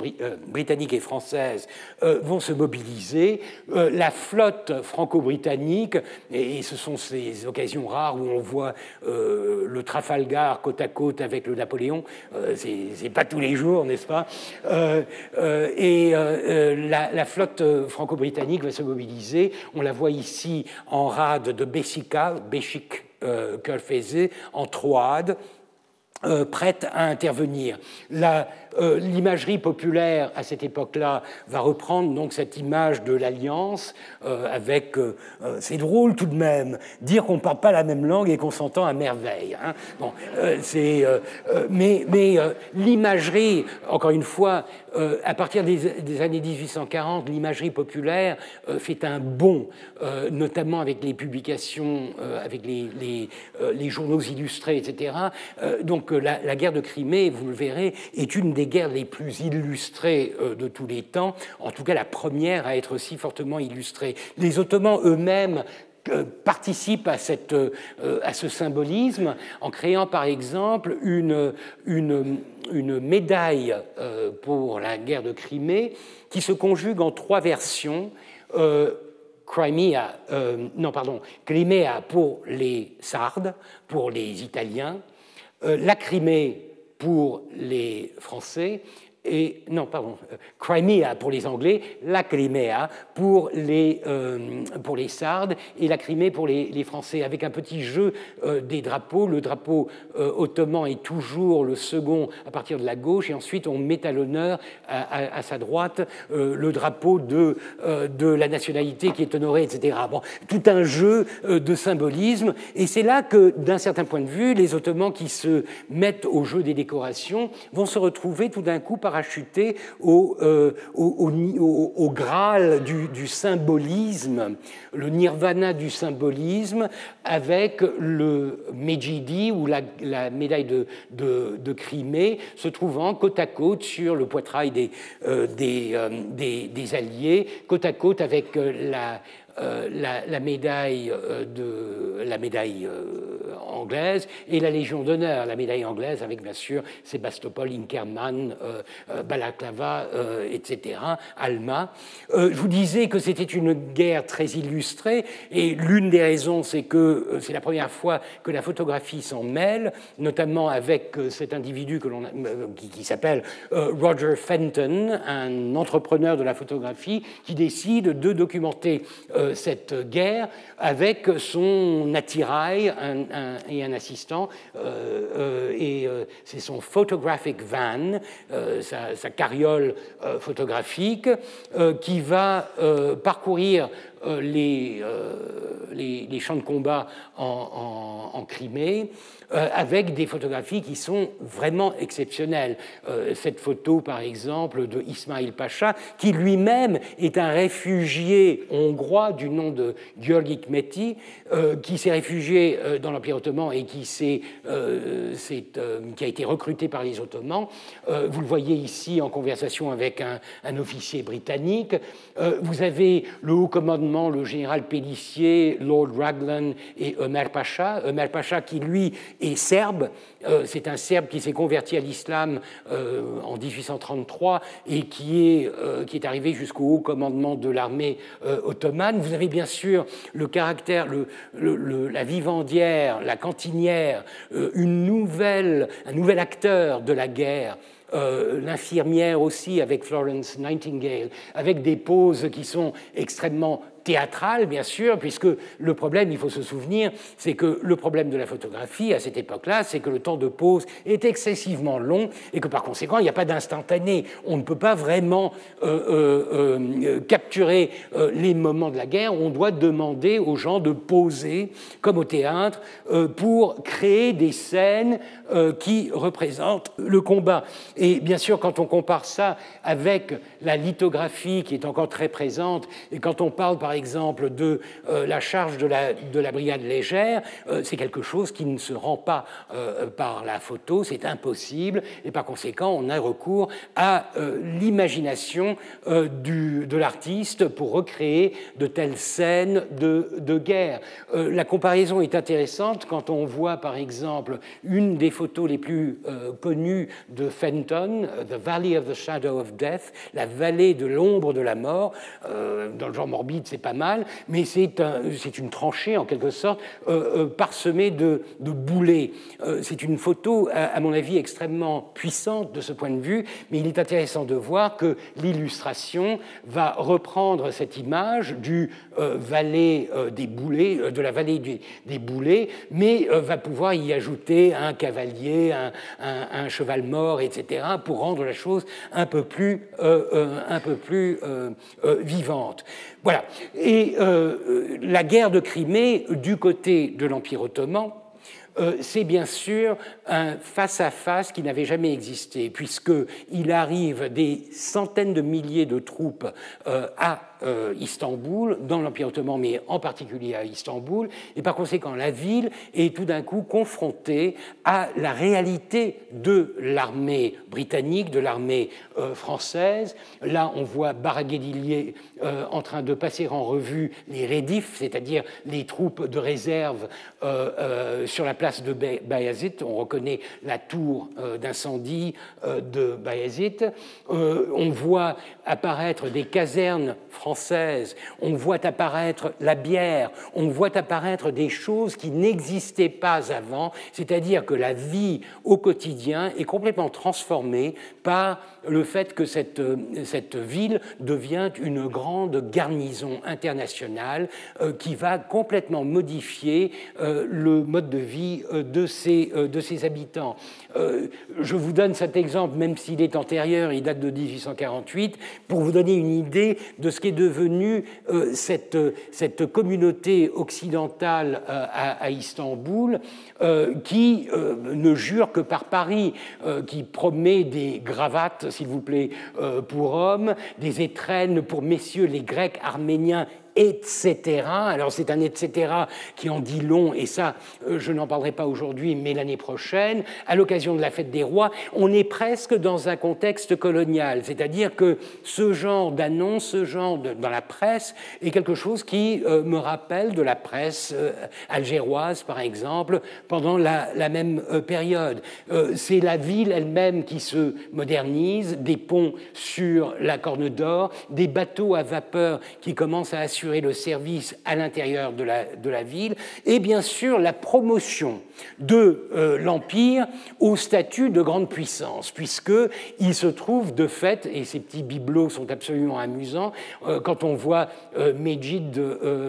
britanniques et françaises vont se mobiliser. la flotte franco-britannique, et ce sont ces occasions rares où on voit le Trafalgar côte à côte avec le Napoléon, c'est pas tous les jours, n'est-ce pas? Et la, flotte franco-britannique va se mobiliser. On la voit ici en rade de Bessica, Béchic euh, en Troade, euh, prête à intervenir. Euh, l'imagerie populaire à cette époque-là va reprendre donc cette image de l'alliance euh, avec, euh, c'est drôle tout de même, dire qu'on ne parle pas la même langue et qu'on s'entend à merveille. Hein. Bon, c'est, mais mais l'imagerie, encore une fois, à partir des, années 1840, l'imagerie populaire fait un bond, notamment avec les publications, avec les, les, journaux illustrés, etc. donc la, la guerre de Crimée, vous le verrez, est une des guerres les plus illustrées euh, de tous les temps, en tout cas la première à être si fortement illustrée. Les Ottomans eux-mêmes euh, participent à, cette, euh, à, ce symbolisme en créant par exemple une, une, une médaille pour la guerre de Crimée qui se conjugue en trois versions Crimea, non, pardon, Crimea pour les Sardes, pour les Italiens, la Crimée pour les Français et non, pardon, euh, Crimea pour les Anglais, la Crimea pour les, euh, pour les Sardes et la Crimée pour les, Français, avec un petit jeu euh, des drapeaux. Le drapeau ottoman est toujours le second à partir de la gauche, et ensuite on met à l'honneur à, sa droite le drapeau de, de la nationalité qui est honoré, etc. Bon, tout un jeu de symbolisme, et c'est là que, d'un certain point de vue, les Ottomans qui se mettent au jeu des décorations vont se retrouver tout d'un coup par parachuter au, euh, au, au, Graal du, symbolisme, le nirvana du symbolisme, avec le Mejidi ou la, médaille de, de, Crimée se trouvant côte à côte sur le poitrail des, euh, euh, des, des, Alliés, côte à côte avec la, euh, la, médaille, euh, de, la médaille euh, anglaise et la Légion d'honneur, la médaille anglaise avec bien sûr Sébastopol, Inkerman, Balaklava, etc., Alma. je vous disais que c'était une guerre très illustrée et l'une des raisons c'est que c'est la première fois que la photographie s'en mêle, notamment avec cet individu que l'on qui, qui s'appelle Roger Fenton, un entrepreneur de la photographie qui décide de documenter euh, cette guerre avec son attirail et un assistant. Euh, euh, et c'est son photographic van, sa, carriole photographique, qui va parcourir les, les, champs de combat en, Crimée euh, avec des photographies qui sont vraiment exceptionnelles. Euh, cette photo, par exemple, de Ismail Pacha, qui lui-même est un réfugié hongrois du nom de György Kmeti, euh, qui s'est réfugié dans l'Empire ottoman et qui, a été recruté par les Ottomans. vous le voyez ici en conversation avec un officier britannique. vous avez le haut commandement, le général Pellissier, Lord Raglan et Ömer Pacha. Ömer Pacha qui, lui, et serbe. Euh, c'est un Serbe qui s'est converti à l'islam euh, en 1833 et qui est, euh, qui est arrivé jusqu'au haut commandement de l'armée ottomane. Vous avez bien sûr le caractère, la vivandière, la cantinière, un nouvel acteur de la guerre. l'infirmière aussi avec Florence Nightingale, avec des poses qui sont extrêmement théâtrale, bien sûr, puisque le problème, il faut se souvenir, c'est que le problème de la photographie à cette époque-là, c'est que le temps de pause est excessivement long et que par conséquent, il n'y a pas d'instantané. On ne peut pas vraiment euh, euh, euh, capturer les moments de la guerre. On doit demander aux gens de poser, comme au théâtre, pour créer des scènes qui représentent le combat. Et bien sûr, quand on compare ça avec la lithographie qui est encore très présente, et quand on parle par par exemple de euh, la charge de la, de la brigade légère, euh, c'est quelque chose qui ne se rend pas euh, par la photo, c'est impossible, et par conséquent, on a recours à l'imagination de l'artiste pour recréer de telles scènes de, de guerre. la comparaison est intéressante quand on voit, par exemple, une des photos les plus connues de Fenton, The Valley of the Shadow of Death, la vallée de l'ombre de la mort. dans le genre morbide, c'est pas mal, mais c'est une tranchée en quelque sorte euh, euh, parsemée de, boulets. Euh, c'est une photo, à, mon avis, extrêmement puissante de ce point de vue, mais il est intéressant de voir que l'illustration va reprendre cette image du vallée des boulets, de la vallée des, boulets, mais va pouvoir y ajouter un cavalier, un, cheval mort, etc., pour rendre la chose un peu plus, un peu plus vivante. Voilà. Et euh, la guerre de Crimée, du côté de l'Empire ottoman, euh, c'est bien sûr un face-à-face qui n'avait jamais existé, puisqu'il arrive des centaines de milliers de troupes à euh, Istanbul, dans l'Empire ottoman, mais en particulier à Istanbul, et par conséquent la ville est tout d'un coup confrontée à la réalité de l'armée britannique, de l'armée euh, française. Là, on voit Baraghédilier euh, en train de passer en revue les rédifs, c'est-à-dire les troupes de réserve sur la place de Bayazit. On reconnaît la tour d'incendie de Bayazit. on voit apparaître des casernes françaises française, on voit apparaître la bière, on voit apparaître des choses qui n'existaient pas avant, c'est-à-dire que la vie au quotidien est complètement transformée par le fait que cette, cette ville devient une grande garnison internationale euh, qui va complètement modifier euh, le mode de vie euh, de ses habitants. Je vous donne cet exemple, même s'il est antérieur, il date de 1848, pour vous donner une idée de ce qu'est devenu cette, cette communauté occidentale à, à Istanbul, qui ne jure que par Paris, qui promet des gravates, s'il vous plaît, pour hommes, des étrennes pour messieurs les Grecs, Arméniens etc. Alors c'est un etc. qui en dit long, et ça, euh, je n'en parlerai pas aujourd'hui, mais l'année prochaine, à l'occasion de la fête des rois, on est presque dans un contexte colonial, c'est-à-dire que ce genre d'annonce, ce genre dans la presse, est quelque chose qui euh, me rappelle de la presse euh, algéroise, par exemple, pendant la, la même période. c'est la ville elle-même qui se modernise, des ponts sur la Corne d'Or, des bateaux à vapeur qui commencent à assurer le service à l'intérieur de la, de ville, et bien sûr la promotion de euh, l'Empire au statut de grande puissance, puisqu'il se trouve de fait, et ces petits bibelots sont absolument amusants, euh, quand on voit euh, Mejid,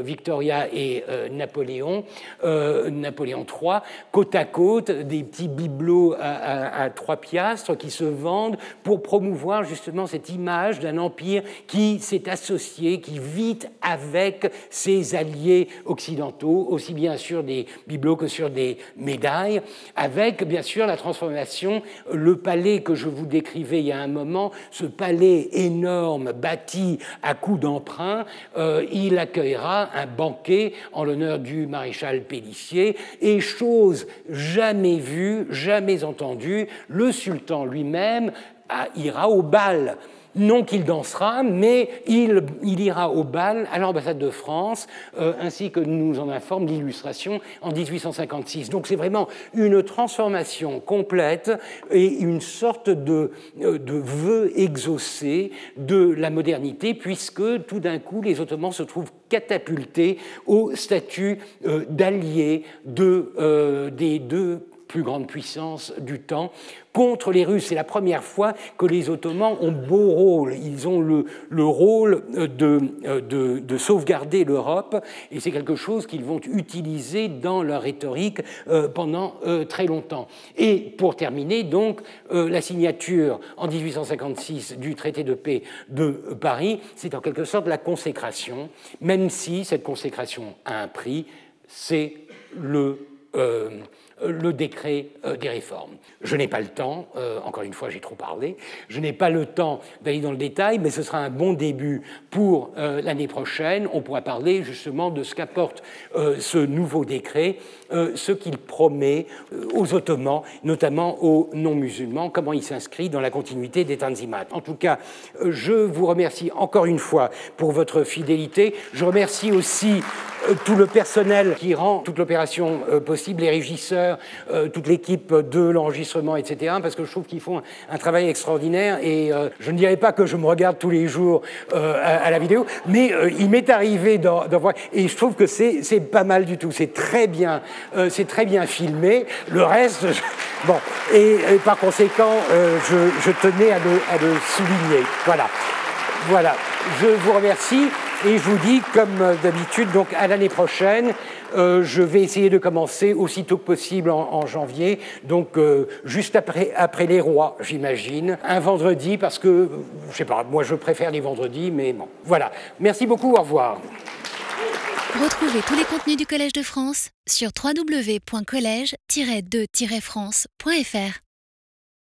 Victoria et Napoléon, Napoléon III, côte à côte, des petits bibelots à trois piastres qui se vendent pour promouvoir justement cette image d'un empire qui s'est associé, qui vit avec avec ses alliés occidentaux, aussi bien sur des bibelots que sur des médailles, avec bien sûr la transformation, le palais que je vous décrivais il y a un moment, ce palais énorme bâti à coups d'emprunt, euh, il accueillera un banquet en l'honneur du maréchal Pélissier et chose jamais vue, jamais entendue, le sultan lui-même ira au bal non qu'il dansera, mais il, ira au bal à l'ambassade de France, euh, ainsi que nous en informe l'illustration en 1856. Donc c'est vraiment une transformation complète et une sorte de, euh, de vœu exaucé de la modernité, puisque tout d'un coup les Ottomans se trouvent catapultés au statut euh, d'alliés de, des deux plus grande puissance du temps, contre les Russes. C'est la première fois que les Ottomans ont beau rôle. Ils ont le, le rôle de, de, de sauvegarder l'Europe et c'est quelque chose qu'ils vont utiliser dans leur rhétorique euh, pendant euh, très longtemps. Et pour terminer, donc, euh, la signature en 1856 du traité de paix de Paris, c'est en quelque sorte la consécration, même si cette consécration a un prix, c'est le le décret euh, des réformes. Je n'ai pas le temps, euh, encore une fois j'ai trop parlé, je n'ai pas le temps d'aller dans le détail, mais ce sera un bon début pour euh, l'année prochaine. On pourra parler justement de ce qu'apporte ce nouveau décret, ce qu'il promet aux Ottomans, notamment aux non-musulmans, comment il s'inscrit dans la continuité des Tanzimat. En tout cas, je vous remercie encore une fois pour votre fidélité. Je remercie aussi tout le personnel qui rend toute l'opération possible, les régisseurs, euh, toute l'équipe de l'enregistrement, etc., parce que je trouve qu'ils font un, travail extraordinaire. Et euh, je ne dirais pas que je me regarde tous les jours euh, à, la vidéo, mais il m'est arrivé d'en voir. Et je trouve que c'est pas mal du tout. C'est très bien, c'est très bien filmé. Le reste, bon. Et, par conséquent, je, tenais à le, à le souligner. Voilà. Voilà. Je vous remercie et je vous dis, comme d'habitude, donc à l'année prochaine. Euh, je vais essayer de commencer aussitôt que possible en, janvier, donc euh, juste après, les rois, j'imagine. Un vendredi, parce que, je sais pas, moi je préfère les vendredis, mais bon. Voilà. Merci beaucoup, au revoir. Retrouvez tous les contenus du Collège de France sur www.colège-2-france.fr.